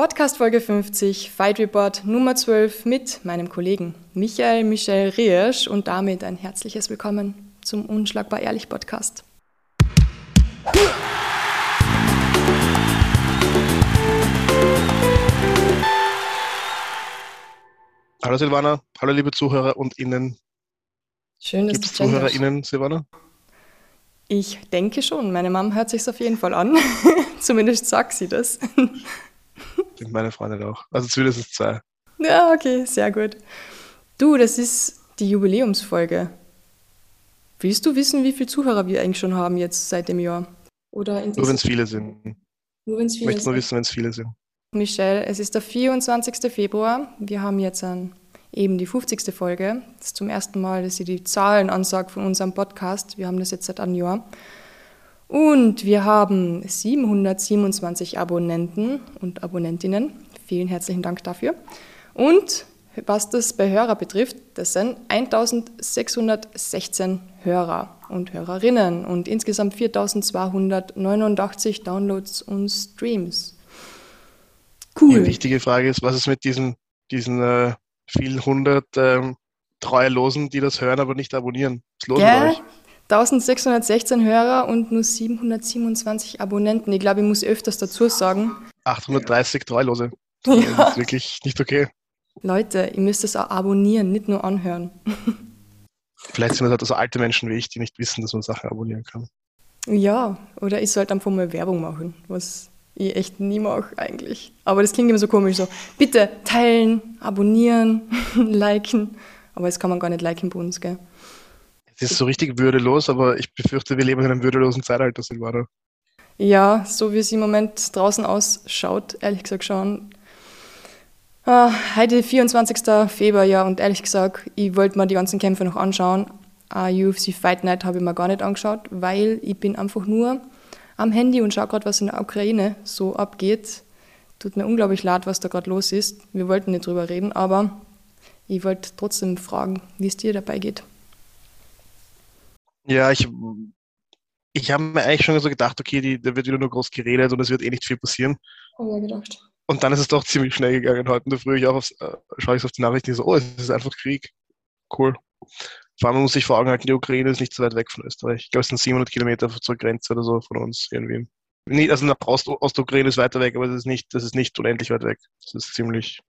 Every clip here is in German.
Podcast Folge 50, Fight Report Nummer 12 mit meinem Kollegen Michael Michel Riersch und damit ein herzliches Willkommen zum Unschlagbar Ehrlich Podcast. Hallo Silvana, hallo liebe Zuhörer und Innen. Schön, dass Gibt es du. ZuhörerInnen, Silvana? Ich denke schon. Meine Mom hört sich auf jeden Fall an. Zumindest sagt sie das. Sind meine Freundin auch. Also zumindest zwei. ja, okay, sehr gut. Du, das ist die Jubiläumsfolge. Willst du wissen, wie viele Zuhörer wir eigentlich schon haben jetzt seit dem Jahr? Oder Nur wenn es viele sind. Nur wenn's Ich viele möchte nur wissen, wenn es viele sind. Michelle, es ist der 24. Februar. Wir haben jetzt an eben die 50. Folge. Das ist zum ersten Mal, dass ich die Zahlen ansage von unserem Podcast. Wir haben das jetzt seit einem Jahr. Und wir haben 727 Abonnenten und Abonnentinnen. Vielen herzlichen Dank dafür. Und was das bei Hörer betrifft, das sind 1616 Hörer und Hörerinnen und insgesamt 4289 Downloads und Streams. Die Cool. wichtige Frage ist, was ist mit diesen, diesen äh, vielen hundert ähm, Treuelosen, die das hören, aber nicht abonnieren? Was ist los Gell? mit euch? 1616 Hörer und nur 727 Abonnenten. Ich glaube, ich muss öfters dazu sagen. 830 Treulose. Ja. Das ist wirklich nicht okay. Leute, ihr müsst es auch abonnieren, nicht nur anhören. Vielleicht sind das halt so alte Menschen wie ich, die nicht wissen, dass man Sachen abonnieren kann. Ja, oder ich sollte einfach mal Werbung machen, was ich echt nie mache eigentlich. Aber das klingt immer so komisch, so bitte teilen, abonnieren, liken. Aber das kann man gar nicht liken bei uns, gell? Es ist so richtig würdelos, aber ich befürchte, wir leben in einem würdelosen Zeitalter, Silvana. Ja, so wie es im Moment draußen ausschaut, ehrlich gesagt schon. Ah, heute 24. Februar, ja, und ehrlich gesagt, ich wollte mir die ganzen Kämpfe noch anschauen. Uh, UFC Fight Night habe ich mir gar nicht angeschaut, weil ich bin einfach nur am Handy und schaue gerade, was in der Ukraine so abgeht. Tut mir unglaublich leid, was da gerade los ist. Wir wollten nicht drüber reden, aber ich wollte trotzdem fragen, wie es dir dabei geht. Ja, ich, ich habe mir eigentlich schon so gedacht, okay, die, da wird wieder nur groß geredet und es wird eh nicht viel passieren. Habe ich gedacht. Und dann ist es doch ziemlich schnell gegangen. Heute in der Früh ich auch aufs, äh, schaue ich auf die Nachrichten so, oh, es ist einfach Krieg. Cool. Vor allem man muss sich vor Augen halten, die Ukraine ist nicht so weit weg von Österreich. Ich glaube, es sind 700 Kilometer zur Grenze oder so von uns irgendwie. Nee, also nach Ost Ostukraine ist weiter weg, aber das ist nicht, das ist nicht unendlich weit weg. Das ist ziemlich.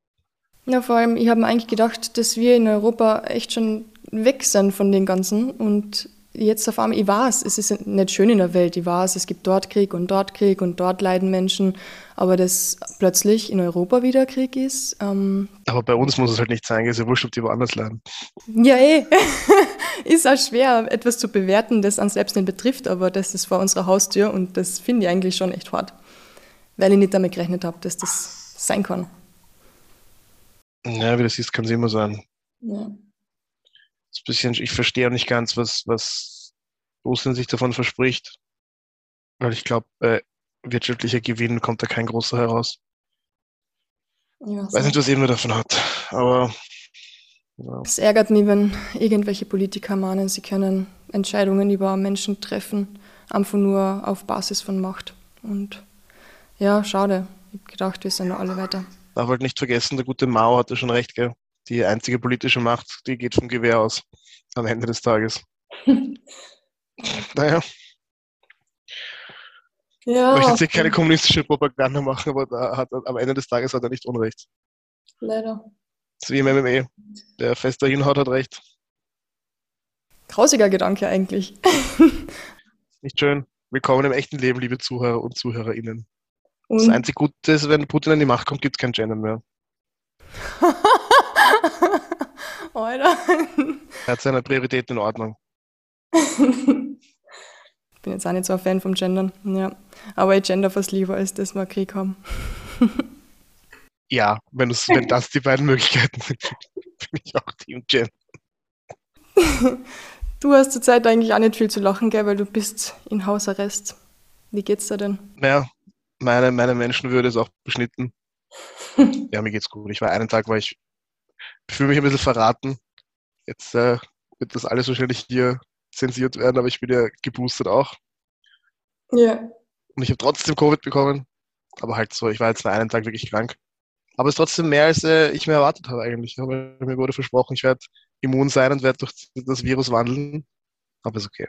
Ja, vor allem, ich habe mir eigentlich gedacht, dass wir in Europa echt schon weg sind von den Ganzen. Und jetzt auf einmal, ich weiß, es ist nicht schön in der Welt, ich weiß, es gibt dort Krieg und dort Krieg und dort leiden Menschen. Aber dass plötzlich in Europa wieder Krieg ist, ähm, Aber bei uns muss es halt nicht sein, ist ja wurscht, ob die woanders leiden. ja eh, ist auch schwer, etwas zu bewerten, das uns selbst nicht betrifft, aber das ist vor unserer Haustür und das finde ich eigentlich schon echt hart. Weil ich nicht damit gerechnet habe, dass das sein kann. Ja, wie das ist, kann es immer sein. Ja. Ist bisschen, ich verstehe auch nicht ganz, was, was Russland sich davon verspricht. Weil ich glaube, äh, wirtschaftlicher Gewinn kommt da kein großer heraus. Ja, Weiß nicht, was jemand davon hat. Aber ja. Es ärgert mich, wenn irgendwelche Politiker meinen, sie können Entscheidungen über Menschen treffen, einfach nur auf Basis von Macht. Und ja, schade. Ich habe gedacht, wir sind noch alle weiter. darf halt nicht vergessen, der gute Mao hatte schon recht, gell? Die einzige politische Macht, die geht vom Gewehr aus. Am Ende des Tages. Naja, ich Ja, möchte jetzt hier keine kommunistische Propaganda machen, aber da hat, am Ende des Tages hat er nicht Unrecht. leider. Das ist wie im MMA. Der fester hinhaut, hat recht. Grausiger Gedanke eigentlich. Nicht schön. Willkommen im echten Leben, liebe Zuhörer und ZuhörerInnen. Das Und einzige Gute ist, wenn Putin an die Macht kommt, gibt es kein Gendern mehr. Alter. Er hat seine Prioritäten in Ordnung. Ich bin jetzt auch nicht so ein Fan vom Gendern. Ja. Aber ich gender fast lieber, als dass wir Krieg haben. Ja, wenn, wenn das die beiden Möglichkeiten sind, bin ich auch Team Gen. Du hast zurzeit eigentlich auch nicht viel zu lachen, gell, weil du bist in Hausarrest. Wie geht's dir denn? Naja, meine, meine Menschenwürde ist auch beschnitten. Ja, mir geht's gut. Ich war einen Tag, war ich, fühle mich ein bisschen verraten. Jetzt äh, wird das alles wahrscheinlich hier zensiert werden, aber ich bin ja geboostet auch. Ja. Und ich habe trotzdem Covid bekommen. Aber halt so, ich war jetzt nur einen Tag wirklich krank. Aber es ist trotzdem mehr, als äh, ich mir erwartet habe eigentlich. Aber mir wurde versprochen, ich werde immun sein und werde durch das Virus wandeln. Aber ist okay.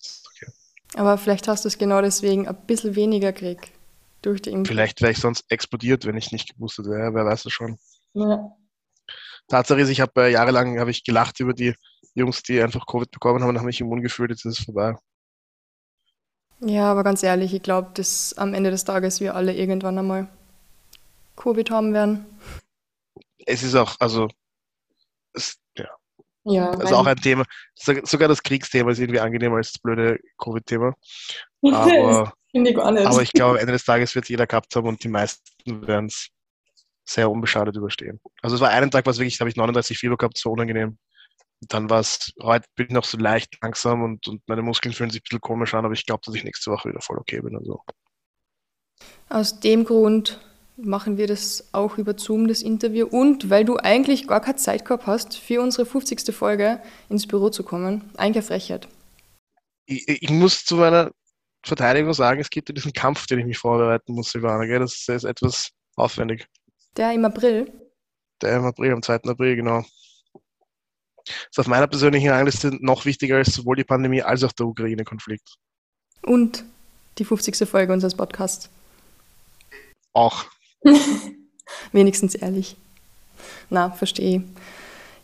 Ist okay. Aber vielleicht hast du es genau deswegen ein bisschen weniger Krieg durch die Impfung. Vielleicht wäre ich sonst explodiert, wenn ich nicht geboostet wäre. Wer weiß das schon. Ja. Tatsache ist, ich habe äh, jahrelang hab ich gelacht über die Jungs, die einfach Covid bekommen haben und haben mich immun gefühlt. Jetzt ist es vorbei. ja, aber ganz ehrlich, ich glaube, dass am Ende des Tages wir alle irgendwann einmal Covid haben werden. Es ist auch, also, es, ja, Ja, also auch ein Thema. So- Sogar das Kriegsthema ist irgendwie angenehmer als das blöde Covid-Thema. Aber, ich aber ich glaube, am Ende des Tages wird es jeder gehabt haben und die meisten werden es sehr unbeschadet überstehen. Also es war einen Tag, was wirklich, habe ich 39 Fieber gehabt, so unangenehm. Und dann war es, heute bin ich noch so leicht langsam und, und meine Muskeln fühlen sich ein bisschen komisch an, aber ich glaube, dass ich nächste Woche wieder voll okay bin. Also. Aus dem Grund machen wir das auch über Zoom, das Interview. Und weil du eigentlich gar keine Zeit gehabt hast, für unsere 50. Folge ins Büro zu kommen. Eigentlich Frechheit. Ich, ich muss zu meiner Verteidigung sagen, es gibt ja diesen Kampf, den ich mich vorbereiten muss, Ivana, gell? Das ist etwas aufwendig. Der im April. Der im April, am 2. April, genau. Ist auf meiner persönlichen Rangliste noch wichtiger als sowohl die Pandemie als auch der Ukraine-Konflikt. Und die 50. Folge unseres Podcasts. Auch. Wenigstens ehrlich. Na, verstehe.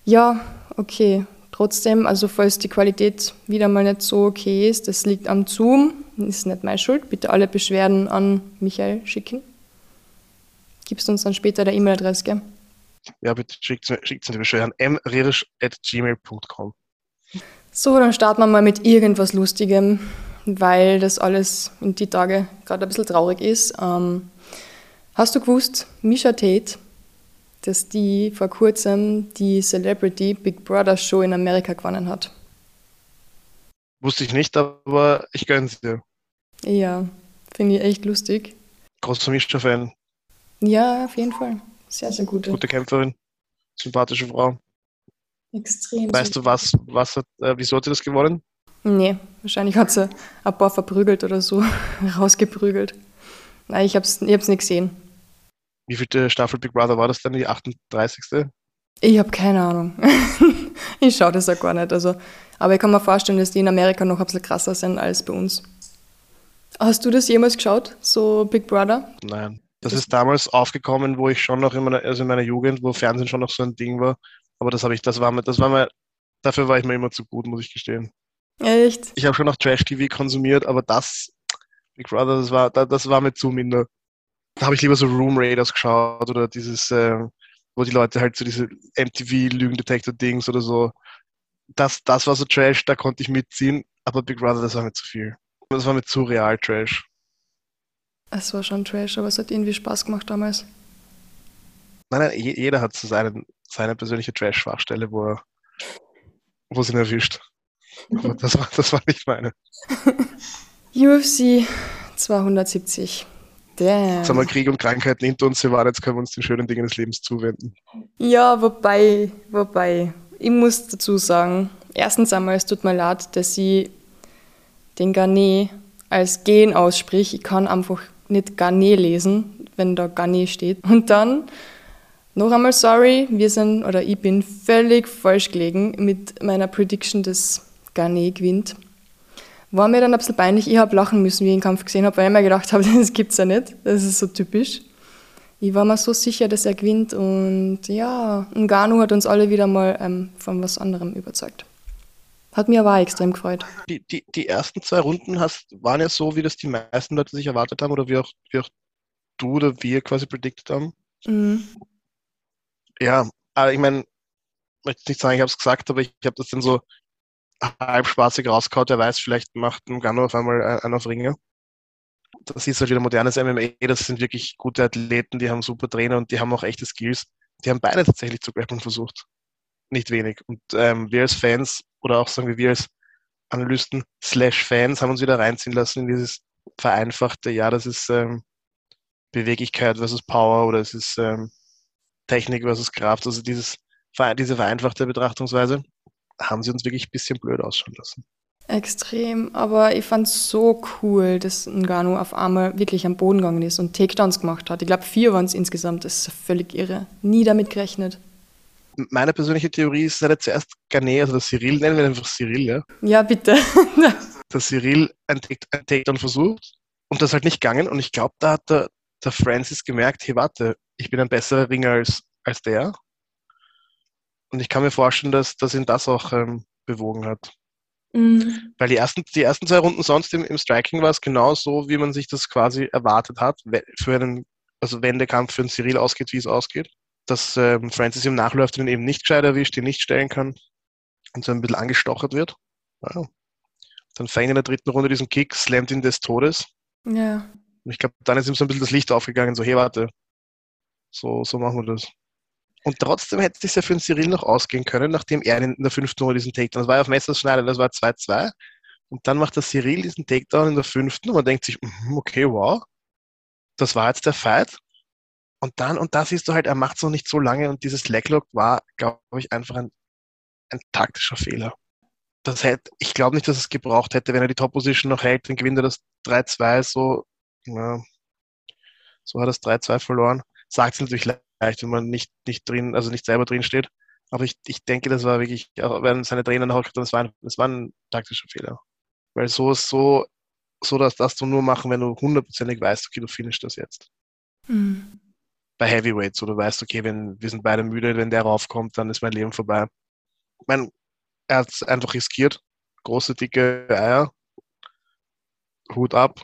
Ja, okay. Trotzdem, also falls die Qualität wieder mal nicht so okay ist, das liegt am Zoom, ist nicht meine Schuld. Bitte alle Beschwerden an Michael schicken. Gibst uns dann später der E-Mail-Adresse, gell? Ja, bitte schickt schickt's mir die Beschwerden. mririsch.gmail.com. So, dann starten wir mal mit irgendwas Lustigem, weil das alles in die Tage gerade ein bisschen traurig ist. Ähm, hast du gewusst, Misha Tate, dass die vor kurzem die Celebrity Big Brother Show in Amerika gewonnen hat? Wusste ich nicht, aber ich gönn's dir. Ja, finde ich echt lustig. Großer Mischa-Fan, Ja, auf jeden Fall. Sehr, sehr gute. gute Kämpferin, sympathische Frau. Extrem. Weißt du was, was hat, äh, wieso hat sie das gewonnen? Nee, wahrscheinlich hat sie ein paar verprügelt oder so, rausgeprügelt. Nein, ich hab's, ich hab's nicht gesehen. Wie viele Staffel Big Brother war das denn? Die 38. Ich habe keine Ahnung. ich schaue das auch gar nicht. Also, aber ich kann mir vorstellen, dass die in Amerika noch ein bisschen krasser sind als bei uns. Hast du das jemals geschaut, so Big Brother? Nein. Das ist damals aufgekommen, wo ich schon noch in meiner, also in meiner Jugend, wo Fernsehen schon noch so ein Ding war. Aber das habe ich, das war mir, das war mir, dafür war ich mir immer zu gut, muss ich gestehen. Echt? Ich habe schon noch Trash-TV konsumiert, aber das, Big Brother, das war, das, das war mir zu minder. Da habe ich lieber so Room Raiders geschaut oder dieses, äh, wo die Leute halt so diese MTV-Lügendetektor-Dings oder so. Das, das war so Trash, da konnte ich mitziehen, aber Big Brother, das war mir zu viel. Das war mir zu real Trash. Es war schon Trash, aber es hat irgendwie Spaß gemacht damals. Nein, nein, je- jeder hat so seinen, seine persönliche Trash-Schwachstelle, wo er, wo es ihn erwischt. Aber das war, das war nicht meine. UFC 270. Jetzt haben wir Damn. Krieg und Krankheiten hinter uns, wir waren, jetzt können wir uns den schönen Dingen des Lebens zuwenden. Ja, wobei, wobei, ich muss dazu sagen, erstens einmal, es tut mir leid, dass ich den Garnet als Gen aussprich. Ich kann einfach nicht Garnet lesen, wenn da Garnet steht. Und dann noch einmal sorry, wir sind, oder ich bin völlig falsch gelegen mit meiner Prediction, dass Garnet gewinnt. War mir dann ein bisschen peinlich, ich habe lachen müssen, wie ich den Kampf gesehen habe, weil ich mir gedacht habe, das gibt's ja nicht. Das ist so typisch. Ich war mir so sicher, dass er gewinnt und ja, Ngannou hat uns alle wieder mal ähm, von was anderem überzeugt. Hat mir aber auch extrem gefreut. Die, die, die ersten zwei Runden hast, waren ja so, wie das die meisten Leute sich erwartet haben oder wie auch, wie auch du oder wir quasi predicted haben. Mhm. Ja, aber ich meine, ich möchte nicht sagen, ich habe es gesagt, aber ich habe das dann so halb spaßig rausgehauen. Wer weiß, vielleicht macht Ngannou auf einmal ein- einen auf Ringe. Das ist halt wieder modernes MMA. Das sind wirklich gute Athleten, die haben super Trainer und die haben auch echte Skills. Die haben beide tatsächlich zu grappeln versucht. Nicht wenig. Und ähm, wir als Fans oder auch sagen wir wir als Analysten slash Fans haben uns wieder reinziehen lassen in dieses vereinfachte, ja, das ist ähm, Beweglichkeit versus Power oder es ist ähm, Technik versus Kraft. Also dieses, diese vereinfachte Betrachtungsweise haben sie uns wirklich ein bisschen blöd ausschauen lassen. Extrem, aber ich fand es so cool, dass Ngannou auf einmal wirklich am Boden gegangen ist und Takedowns gemacht hat. Ich glaube, vier waren es insgesamt. Das ist völlig irre. Nie damit gerechnet. Meine persönliche Theorie ist, dass er zuerst Garnet, also der Cyril, nennen wir einfach Cyril, ja? Ja, bitte. dass Cyril ein, ein Takedown versucht und das halt nicht gegangen. Und ich glaube, da hat der, der Francis gemerkt, hey, warte, ich bin ein besserer Ringer als, als der. Und ich kann mir vorstellen, dass, dass ihn das auch ähm, bewogen hat. Mhm. Weil die ersten, die ersten zwei Runden sonst im, im Striking war es genau so, wie man sich das quasi erwartet hat, für einen, also wenn der Kampf für einen Cyril ausgeht, wie es ausgeht. Dass ähm, Francis im Nachläuft ihn eben nicht gescheit erwischt, ihn nicht stellen kann und so ein bisschen angestochert wird. Ja. Dann fängt in der dritten Runde diesen Kick, slammt ihn des Todes. Ja. Und ich glaube, dann ist ihm so ein bisschen das Licht aufgegangen, so, hey, warte, so, so machen wir das. Und trotzdem hätte es ja für den Cyril noch ausgehen können, nachdem er in der fünften Runde diesen Takedown, das war ja auf Messerschneider, das war 2-2. Und dann macht der Cyril diesen Takedown in der fünften und man denkt sich, mhm, okay, wow, das war jetzt der Fight. Und dann, und da siehst du halt, er macht es noch nicht so lange und dieses Leglock war, glaube ich, einfach ein, ein taktischer Fehler. Das hätte, ich glaube nicht, dass es gebraucht hätte, wenn er die Top-Position noch hält, dann gewinnt er das 3-2 so, ja, so hat er das 3-2 verloren. Sagt es natürlich leicht, wenn man nicht, nicht drin, also nicht selber drin steht. Aber ich, ich denke, das war wirklich, auch wenn seine Trainer haben, das war ein, das war ein taktischer Fehler. Weil so ist so, so dass das du nur machen, wenn du hundertprozentig weißt, okay, du finishst das jetzt. Mhm. Bei Heavyweights, wo du weißt, okay, wenn wir sind beide müde, wenn der raufkommt, dann ist mein Leben vorbei. Ich meine, er hat es einfach riskiert. Große, dicke Eier. Hut ab.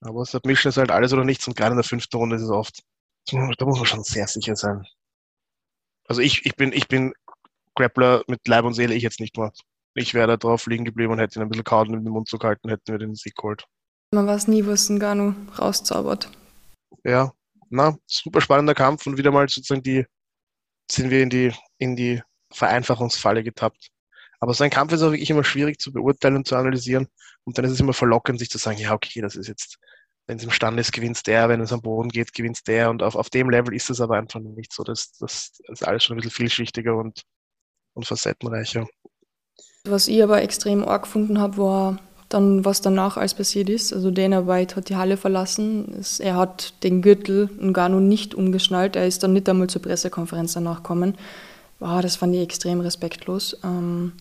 Aber Submission ist halt alles oder nichts und gerade in der fünften Runde ist es oft da muss man schon sehr sicher sein. Also ich, ich bin, ich bin Grappler mit Leib und Seele, ich jetzt nicht mehr. Ich wäre da drauf liegen geblieben und hätte ihn ein bisschen kauen in den Mund zu halten, hätten wir den Sieg geholt. Man weiß nie, was Ngannou rauszaubert. Ja, na, super spannender Kampf und wieder mal sozusagen die, sind wir in die, in die Vereinfachungsfalle getappt. Aber so ein Kampf ist auch wirklich immer schwierig zu beurteilen und zu analysieren. Und dann ist es immer verlockend, sich zu sagen, ja, okay, das ist jetzt wenn es imstande ist, gewinnt der, wenn es am Boden geht, gewinnt der. Und auf, auf dem Level ist es aber einfach nicht so. Das, das ist alles schon ein bisschen vielschichtiger und, und facettenreicher. Was ich aber extrem arg gefunden habe, war dann, was danach alles passiert ist. Also Dana White hat die Halle verlassen. Er hat den Gürtel Ngannou nicht umgeschnallt. Er ist dann nicht einmal zur Pressekonferenz danach gekommen. Wow, das fand ich extrem respektlos. Ähm,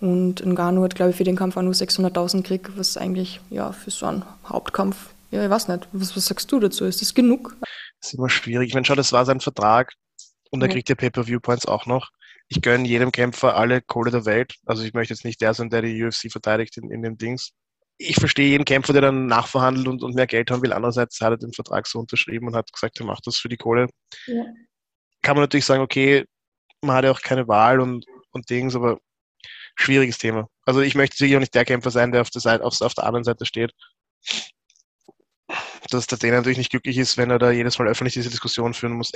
und Ngannou hat, glaube ich, für den Kampf auch nur 600.000 gekriegt, was eigentlich ja, für so einen Hauptkampf ja, ich weiß nicht. Was, was sagst du dazu? Ist das genug? Das ist immer schwierig. Ich meine, schau, das war sein Vertrag und er ja. kriegt ja Pay-Per-View-Points auch noch. Ich gönne jedem Kämpfer alle Kohle der Welt. Also ich möchte jetzt nicht der sein, der die UFC verteidigt in, in den Dings. Ich verstehe jeden Kämpfer, der dann nachverhandelt und, und mehr Geld haben will. Andererseits hat er den Vertrag so unterschrieben und hat gesagt, er macht das für die Kohle. Ja. Kann man natürlich sagen, okay, man hat ja auch keine Wahl und, und Dings, aber schwieriges Thema. Also ich möchte sicher auch nicht der Kämpfer sein, der auf der, Seite, auf, auf der anderen Seite steht dass der Trainer natürlich nicht glücklich ist, wenn er da jedes Mal öffentlich diese Diskussion führen muss.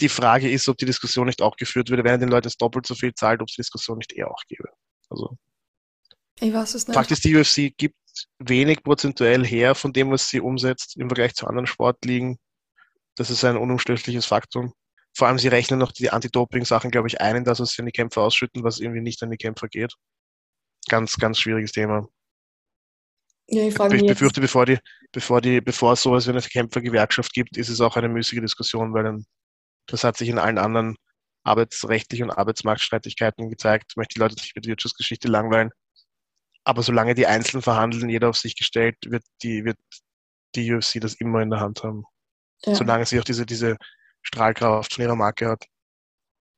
Die Frage ist, ob die Diskussion nicht auch geführt würde, wenn er den Leuten doppelt so viel zahlt, ob es die Diskussion nicht eher auch gäbe. Also, ich weiß es nicht. Fakt ist, die UFC gibt wenig prozentuell her von dem, was sie umsetzt im Vergleich zu anderen Sportligen. Das ist ein unumstößliches Faktum. Vor allem, sie rechnen noch die Anti-Doping-Sachen, glaube ich, ein, dass sie an die Kämpfer ausschütten, was irgendwie nicht an die Kämpfer geht. Ganz, ganz schwieriges Thema. Ja, ich, ich befürchte, bevor, die, bevor, die, bevor es sowas wie eine Kämpfergewerkschaft gibt, ist es auch eine müßige Diskussion, weil dann, das hat sich in allen anderen arbeitsrechtlichen und Arbeitsmarktstreitigkeiten gezeigt. Ich möchte die Leute nicht mit Wirtschaftsgeschichte langweilen. Aber solange die Einzelnen verhandeln, jeder auf sich gestellt, wird die, wird die UFC das immer in der Hand haben. Ja. Solange sie auch diese, diese Strahlkraft von ihrer Marke hat.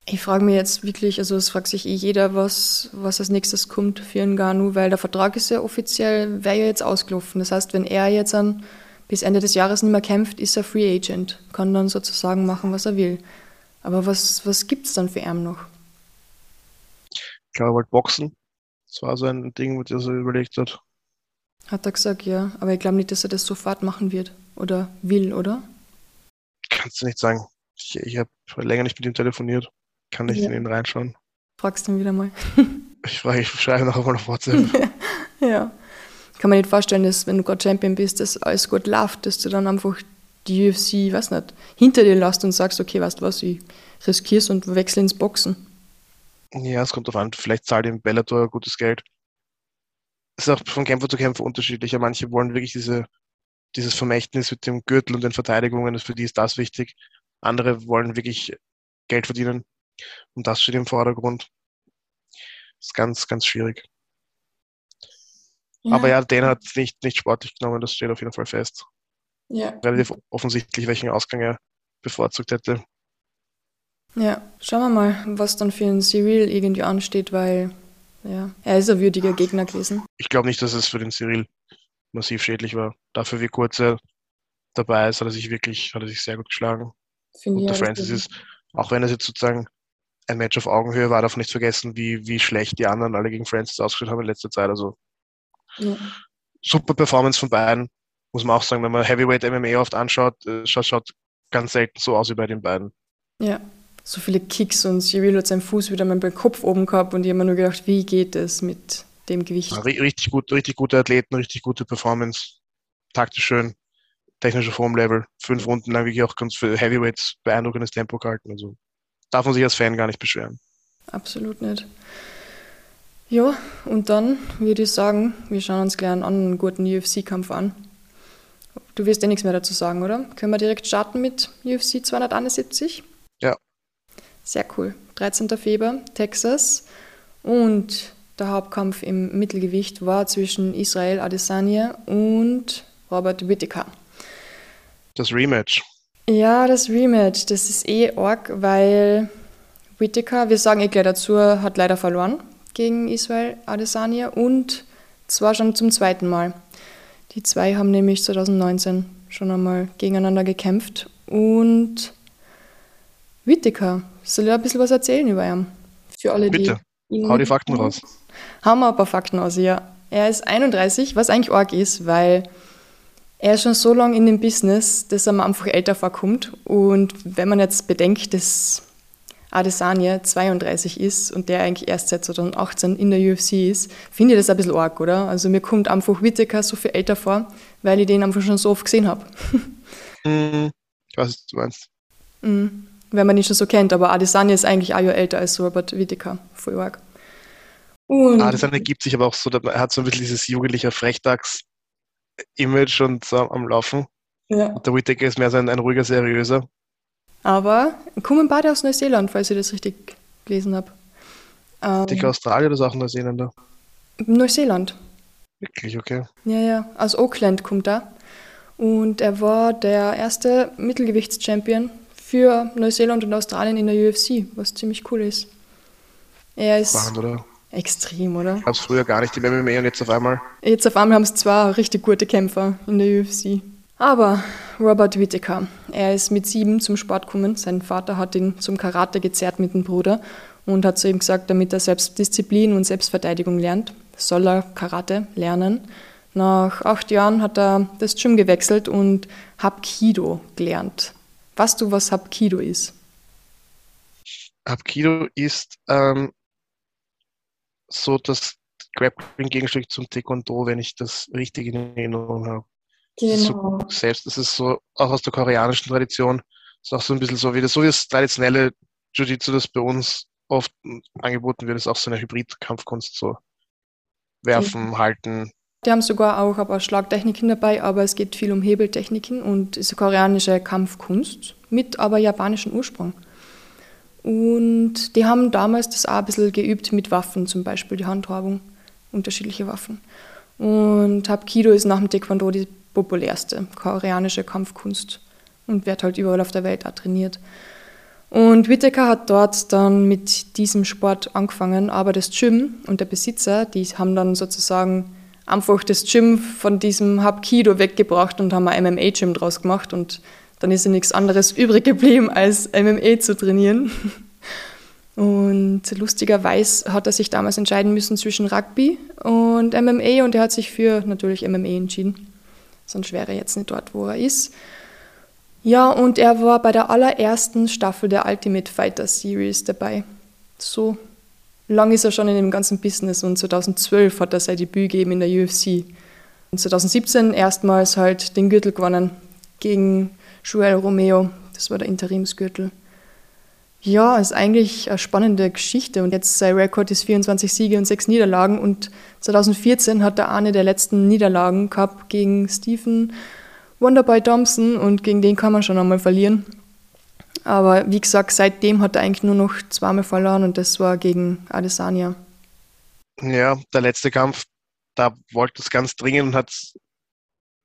Ich frage mich jetzt wirklich, also es fragt sich eh jeder, was, was als nächstes kommt für Ngannou, weil der Vertrag ist ja offiziell, wäre ja jetzt ausgelaufen. Das heißt, wenn er jetzt an, bis Ende des Jahres nicht mehr kämpft, ist er Free Agent, kann dann sozusagen machen, was er will. Aber was, was gibt es dann für ihn noch? Ich glaube, er wollte boxen. Das war so ein Ding, das er überlegt hat. Hat er gesagt, ja. Aber ich glaube nicht, dass er das sofort machen wird oder will, oder? Kannst du nicht sagen. Ich, ich habe länger nicht mit ihm telefoniert. Kann ich ja. in ihn reinschauen? Fragst du ihn wieder mal. ich frage, ich schreibe noch einmal auf WhatsApp. ja. Kann man nicht vorstellen, dass wenn du gerade Champion bist, dass alles gut läuft, dass du dann einfach die UFC, weiß nicht, hinter dir lässt und sagst, okay, weißt du was, ich riskier's und wechsle ins Boxen. Ja, es kommt darauf an. Vielleicht zahlt ihm Bellator gutes Geld. ist auch von Kämpfer zu Kämpfer unterschiedlicher. Manche wollen wirklich diese, dieses Vermächtnis mit dem Gürtel und den Verteidigungen, für die ist das wichtig. Andere wollen wirklich Geld verdienen. Und das steht im Vordergrund. Das ist ganz, ganz schwierig. Ja. Aber ja, den hat nicht, nicht sportlich genommen, das steht auf jeden Fall fest. Ja. Relativ offensichtlich, welchen Ausgang er bevorzugt hätte. Ja, schauen wir mal, was dann für ein Cyril irgendwie ansteht, weil ja, er ist ein würdiger Gegner gewesen. Ich glaube nicht, dass es für den Cyril massiv schädlich war. Dafür, wie kurz er dabei ist, hat er sich wirklich, hat er sich sehr gut geschlagen. Finde Und der Francis ist, auch wenn es jetzt sozusagen ein Match auf Augenhöhe war, darf nicht vergessen, wie, wie schlecht die anderen alle gegen Francis ausgespielt haben in letzter Zeit. Also ja. super Performance von beiden, muss man auch sagen. Wenn man Heavyweight MMA oft anschaut, äh, schaut, schaut ganz selten so aus wie bei den beiden. Ja, so viele Kicks und Cyril hat seinen Fuß wieder mal beim Kopf oben gehabt und ich habe mir nur gedacht, wie geht es mit dem Gewicht? Ja, richtig, gut, richtig gute Athleten, richtig gute Performance, taktisch schön, technischer Formlevel, fünf Runden lang wirklich auch ganz für Heavyweights beeindruckendes Tempo gehalten. Also darf man sich als Fan gar nicht beschweren. Absolut nicht. Ja, und dann würde ich sagen, wir schauen uns gleich einen anderen guten UFC-Kampf an. Du wirst ja nichts mehr dazu sagen, oder? Können wir direkt starten mit UFC 271? Ja. Sehr cool. 13. Februar, Texas. Und der Hauptkampf im Mittelgewicht war zwischen Israel Adesanya und Robert Whittaker. Das Rematch. Ja, das Rematch. Das ist eh arg, weil Whittaker, wir sagen eh gleich dazu, hat leider verloren gegen Israel Adesanya und zwar schon zum zweiten Mal. Die zwei haben nämlich 2019 schon einmal gegeneinander gekämpft und Whittaker, soll ich ein bisschen was erzählen über ihn? Für alle, Bitte. die. Hau die Fakten raus. Haben wir ein paar Fakten aus, ja. Er ist 31, was eigentlich arg ist, weil er ist schon so lange in dem Business, dass er mir einfach älter vorkommt. Und wenn man jetzt bedenkt, dass Adesanya 32 ist und der eigentlich erst seit 2018 in der UFC ist, finde ich das ein bisschen arg, oder? Also mir kommt einfach Whittaker so viel älter vor, weil ich den einfach schon so oft gesehen habe. mm, ich weiß, was du meinst. Mm, wenn man ihn schon so kennt, aber Adesanya ist eigentlich ein Jahr älter als Robert Whittaker, voll arg. Und Adesanya gibt sich aber auch so, er hat so ein bisschen dieses jugendliche Frechdachs-Image und so am Laufen. Ja. Und der Whittaker ist mehr so ein, ein ruhiger, seriöser. Aber kommen beide aus Neuseeland, falls ich das richtig gelesen habe. Ähm, Dicker Australien oder auch Neuseeländer? Neuseeland. Wirklich, okay. Ja, ja. Aus Auckland kommt er. Und er war der erste Mittelgewichtschampion für Neuseeland und Australien in der UFC, was ziemlich cool ist. Er ist Spannend, oder? extrem, oder? Gab es früher gar nicht die MMA und jetzt auf einmal? Jetzt auf einmal haben es zwei richtig gute Kämpfer in der UFC. Aber Robert Whittaker, er ist mit sieben zum Sport gekommen. Sein Vater hat ihn zum Karate gezerrt mit dem Bruder und hat zu ihm gesagt, damit er Selbstdisziplin und Selbstverteidigung lernt, soll er Karate lernen. Nach acht Jahren hat er das Gym gewechselt und Hapkido gelernt. Weißt du, was Hapkido ist? Hapkido ist ähm, so das Grappling-Gegenstück zum Taekwondo, wenn ich das richtig in Erinnerung habe. Genau. So, selbst, das ist so auch aus der koreanischen Tradition. Ist auch so ein bisschen so wie das, so wie das traditionelle Jiu-Jitsu, das bei uns oft angeboten wird, ist auch so eine Hybrid-Kampfkunst, so werfen, okay. halten. Die haben sogar auch ein paar Schlagtechniken dabei, aber es geht viel um Hebeltechniken und ist eine koreanische Kampfkunst mit aber japanischem Ursprung. Und die haben damals das auch ein bisschen geübt mit Waffen, zum Beispiel die Handhabung, unterschiedliche Waffen. Und Hapkido ist nach dem Taekwondo die populärste koreanische Kampfkunst und wird halt überall auf der Welt auch trainiert. Und Whittaker hat dort dann mit diesem Sport angefangen, aber das Gym und der Besitzer, die haben dann sozusagen einfach das Gym von diesem Hapkido weggebracht und haben ein MMA-Gym draus gemacht und dann ist ja nichts anderes übrig geblieben, als MMA zu trainieren. Und lustigerweise hat er sich damals entscheiden müssen zwischen Rugby und MMA und er hat sich für natürlich MMA entschieden sonst wäre er jetzt nicht dort, wo er ist. Ja, und er war bei der allerersten Staffel der Ultimate Fighter Series dabei. So lang ist er schon in dem ganzen Business und 2012 hat er sein Debüt gegeben in der UFC. Und 2017 erstmals halt den Gürtel gewonnen gegen Joel Romeo. Das war der Interimsgürtel. Ja, ist eigentlich eine spannende Geschichte. Und jetzt sein Rekord ist 24 Siege und 6 Niederlagen. Und 2014 hat er eine der letzten Niederlagen gehabt gegen Stephen Wonderboy Thompson. Und gegen den kann man schon einmal verlieren. Aber wie gesagt, seitdem hat er eigentlich nur noch zweimal verloren. Und das war gegen Adesanya. Ja, der letzte Kampf, da wollte es ganz dringend und hat es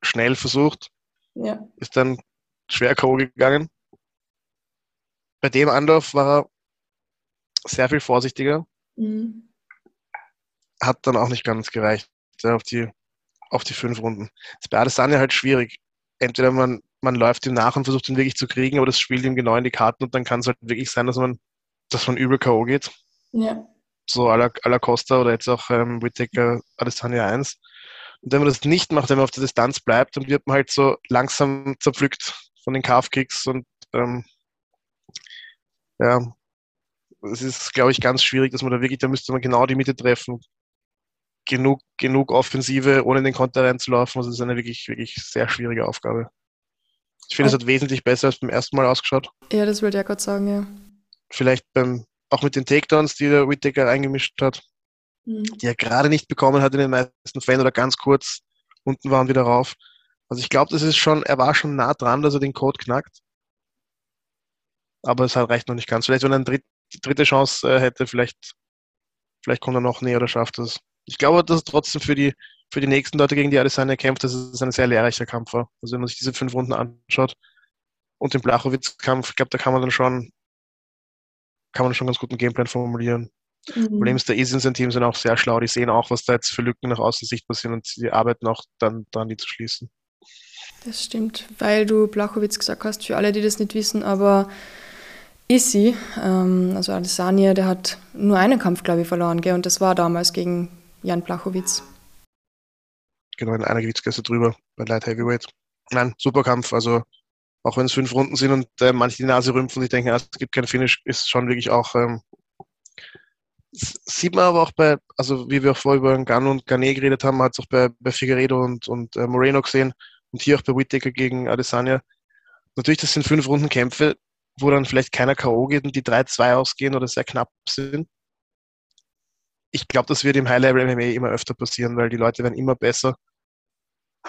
schnell versucht. Ja. Ist dann schwer K.O. gegangen. Bei dem Anlauf war er sehr viel vorsichtiger. Mhm. Hat dann auch nicht ganz gereicht ja, auf, die, auf die fünf Runden. Das bei Adesanya halt schwierig. Entweder man, man läuft ihm nach und versucht ihn wirklich zu kriegen, aber das spielt ihm genau in die Karten und dann kann es halt wirklich sein, dass man, dass man übel K.O. geht. Ja. So à la, à la Costa oder jetzt auch ähm, Whittaker Adesanya 1. Und wenn man das nicht macht, wenn man auf der Distanz bleibt, dann wird man halt so langsam zerpflückt von den Calf-Kicks und ähm, ja, es ist, glaube ich, ganz schwierig, dass man da wirklich, da müsste man genau die Mitte treffen. Genug, genug Offensive, ohne in den Konter reinzulaufen. Also das ist eine wirklich, wirklich sehr schwierige Aufgabe. Ich finde, es hat wesentlich besser als beim ersten Mal ausgeschaut. Ja, das würde ich ja gerade sagen, ja. Vielleicht beim, auch mit den Takedowns, die der Whittaker eingemischt hat, mhm. die er gerade nicht bekommen hat in den meisten Fällen oder ganz kurz unten waren wieder rauf. Also ich glaube, das ist schon, er war schon nah dran, dass er den Code knackt aber es reicht noch nicht ganz. Vielleicht, wenn er eine dritt, dritte Chance äh, hätte, vielleicht, vielleicht kommt er noch näher oder schafft es. Ich glaube, dass es trotzdem für die, für die nächsten Leute, gegen die Adesanya kämpft, dass es ein sehr lehrreicher Kampf war. Also wenn man sich diese fünf Runden anschaut und den Blachowitz-Kampf, ich glaube, da kann man dann schon, kann man schon ganz guten Gameplan formulieren. Mhm. Problem ist, der Easy und sein Team sind auch sehr schlau. Die sehen auch, was da jetzt für Lücken nach außen sichtbar sind und die arbeiten auch dann daran, die zu schließen. Das stimmt, weil du Blachowitz gesagt hast, für alle, die das nicht wissen, aber Isi, ähm, also Adesanya, der hat nur einen Kampf, glaube ich, verloren, gell? und das war damals gegen Jan Blachowitz. Genau, in einer Gewichtsklasse drüber, bei Light Heavyweight. Nein, super Kampf, also auch wenn es fünf Runden sind und äh, manche die Nase rümpfen und ich denke, es gibt keinen Finish, ist schon wirklich auch, ähm, sieht man aber auch bei, also wie wir auch vorher über Gun und Garnet geredet haben, hat es auch bei, bei Figueredo und, und äh, Moreno gesehen und hier auch bei Whittaker gegen Adesanya. Natürlich, das sind fünf Runden Kämpfe, wo dann vielleicht keiner K.O. geht und die 3-2 ausgehen oder sehr knapp sind. Ich glaube, das wird im High-Level-MMA immer öfter passieren, weil die Leute werden immer besser,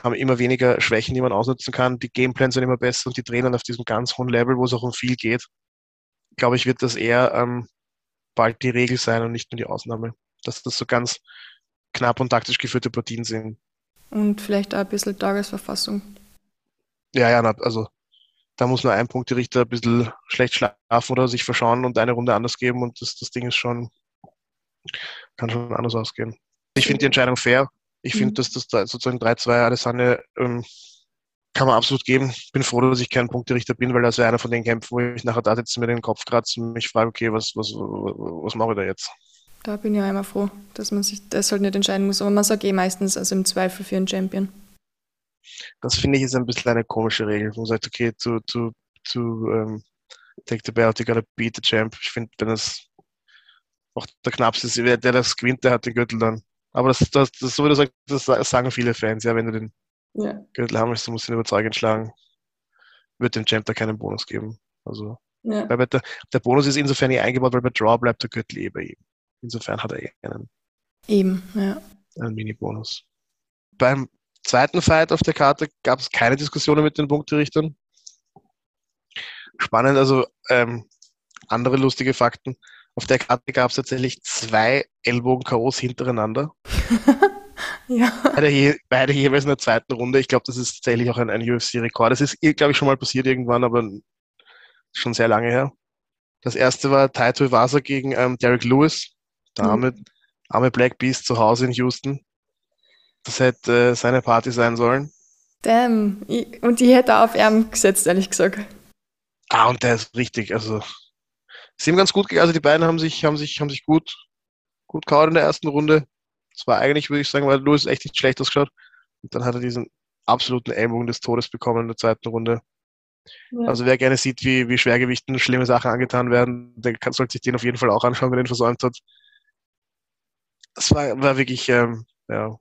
haben immer weniger Schwächen, die man ausnutzen kann. Die Gameplans sind immer besser und die Trainer auf diesem ganz hohen Level, wo es auch um viel geht, glaube ich, wird das eher ähm, bald die Regel sein und nicht nur die Ausnahme. Dass das so ganz knapp und taktisch geführte Partien sind. Und vielleicht auch ein bisschen Tagesverfassung. Ja, ja, also da muss nur ein Punkterichter ein bisschen schlecht schlafen oder sich verschauen und eine Runde anders geben und das, das Ding ist schon, kann schon anders ausgehen. Ich finde die Entscheidung fair. Ich finde, mhm. dass das da sozusagen 3-2 Alessandro ähm, kann man absolut geben. Ich bin froh, dass ich kein Punkterichter bin, weil das wäre einer von den Kämpfen, wo ich nachher da sitze, mir den Kopf kratze und mich frage, okay, was, was, was mache ich da jetzt? Da bin ich auch immer froh, dass man sich das halt nicht entscheiden muss. Aber man sagt eh meistens, also im Zweifel für einen Champion. Das finde ich ist ein bisschen eine komische Regel, wo man sagt, okay, to, to, to um, take the belt, you gotta beat the champ. Ich finde, wenn es auch der Knappste ist, der das gewinnt, der hat den Gürtel dann. Aber das, das, das so wie du sagst, das sagen viele Fans, ja, wenn du den ja. Gürtel haben willst, musst du ihn überzeugend schlagen. Wird dem Champ da keinen Bonus geben. Also, ja. weil der, der Bonus ist insofern nicht eingebaut, weil bei Draw bleibt der Gürtel eh bei ihm. Insofern hat er eh einen. Eben, ja. Einen Mini-Bonus. Beim zweiten Fight auf der Karte gab es keine Diskussionen mit den Punkterichtern. Spannend, also ähm, andere lustige Fakten. Auf der Karte gab es tatsächlich zwei Ellbogen-KOs hintereinander. ja. Beide, je, beide, jeweils in der zweiten Runde. Ich glaube, das ist tatsächlich auch ein, ein UFC-Rekord. Das ist, glaube ich, schon mal passiert irgendwann, aber schon sehr lange her. Das erste war Taito Iwasa gegen ähm, Derek Lewis, der arme, mhm. arme Black Beast zu Hause in Houston. Das hätte äh, seine Party sein sollen. Damn. und die hätte auf Arm gesetzt, ehrlich gesagt. Ah, und der ist richtig, also ist ihm ganz gut gegangen. Also die beiden haben sich, haben sich, haben sich gut, gut gehauen in der ersten Runde. Das war eigentlich, würde ich sagen, weil Louis echt nicht schlecht ausgeschaut. Und dann hat er diesen absoluten Ellbogen des Todes bekommen in der zweiten Runde. Ja. Also wer gerne sieht, wie, wie Schwergewichten schlimme Sachen angetan werden, der kann, sollte sich den auf jeden Fall auch anschauen, wenn er den versäumt hat. Das war, war wirklich, ähm, ja,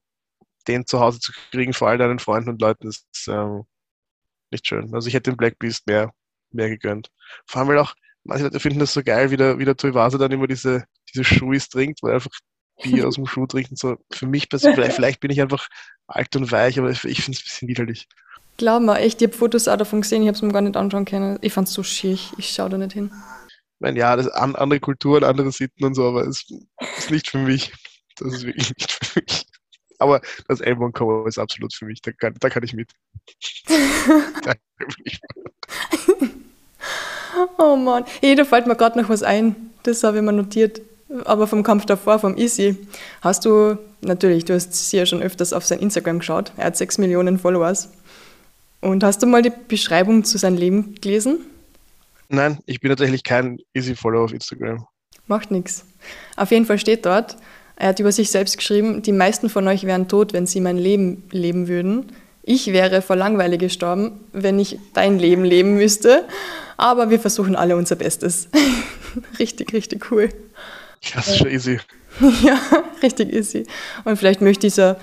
den zu Hause zu kriegen vor all deinen Freunden und Leuten ist ähm, nicht schön. Also ich hätte den Black Beast mehr, mehr gegönnt. Vor allem, weil auch manche Leute finden das so geil, wie der, wie der Tuivasa dann immer diese, diese Schuis trinkt, weil er einfach Bier aus dem Schuh trinkt und so. Für mich, vielleicht, vielleicht bin ich einfach alt und weich, aber ich, finde es ein bisschen widerlich. Glaub echt, ich habe Fotos auch davon gesehen, ich habe es mir gar nicht anschauen können. Ich fand es so schier, ich schaue da nicht hin. Ich meine, ja, das an, andere Kulturen, andere Sitten und so, aber es ist nicht für mich. Das ist wirklich nicht für mich. Aber das Elbow Cover ist absolut für mich. Da kann, da kann ich mit. da ich oh Mann. Hey, da fällt mir gerade noch was ein. Das habe ich mir notiert. Aber vom Kampf davor, vom Easy, hast du, natürlich, du hast sie ja schon öfters auf sein Instagram geschaut. Er hat 6 Millionen Followers. Und hast du mal die Beschreibung zu seinem Leben gelesen? Nein, ich bin tatsächlich kein Easy-Follower auf Instagram. Macht nichts. Auf jeden Fall steht dort, er hat über sich selbst geschrieben, die meisten von euch wären tot, wenn sie mein Leben leben würden. Ich wäre vor Langweile gestorben, wenn ich dein Leben leben müsste. Aber wir versuchen alle unser Bestes. richtig, richtig cool. Das ist schon easy. ja, richtig easy. Und vielleicht möchte dieser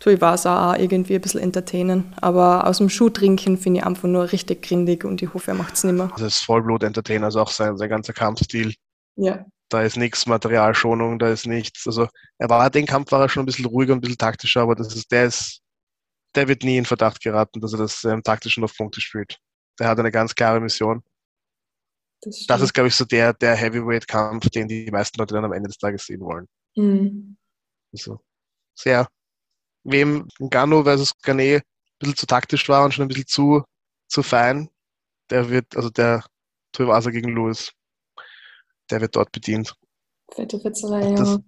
Tuivasa auch irgendwie ein bisschen entertainen. Aber aus dem Schuh trinken finde ich einfach nur richtig grindig und ich hoffe, er macht es nicht mehr. Das ist Vollblut-Entertainer, also auch sein, sein ganzer Kampfstil. Ja. Da ist nichts Materialschonung, da ist nichts. Also er war den Kampf war er schon ein bisschen ruhiger und ein bisschen taktischer, aber das ist, der ist, der wird nie in Verdacht geraten, dass er das ähm, taktisch und auf Punkte spielt. Der hat eine ganz klare Mission. Das, das ist, glaube ich, so der, der Heavyweight-Kampf, den die meisten Leute dann am Ende des Tages sehen wollen. Mhm. Also, sehr, wem Gano versus Gane ein bisschen zu taktisch war und schon ein bisschen zu, zu fein, der wird, also der Tuivasa gegen Lewis, der wird dort bedient. Fette Fetzerei, ja. Das,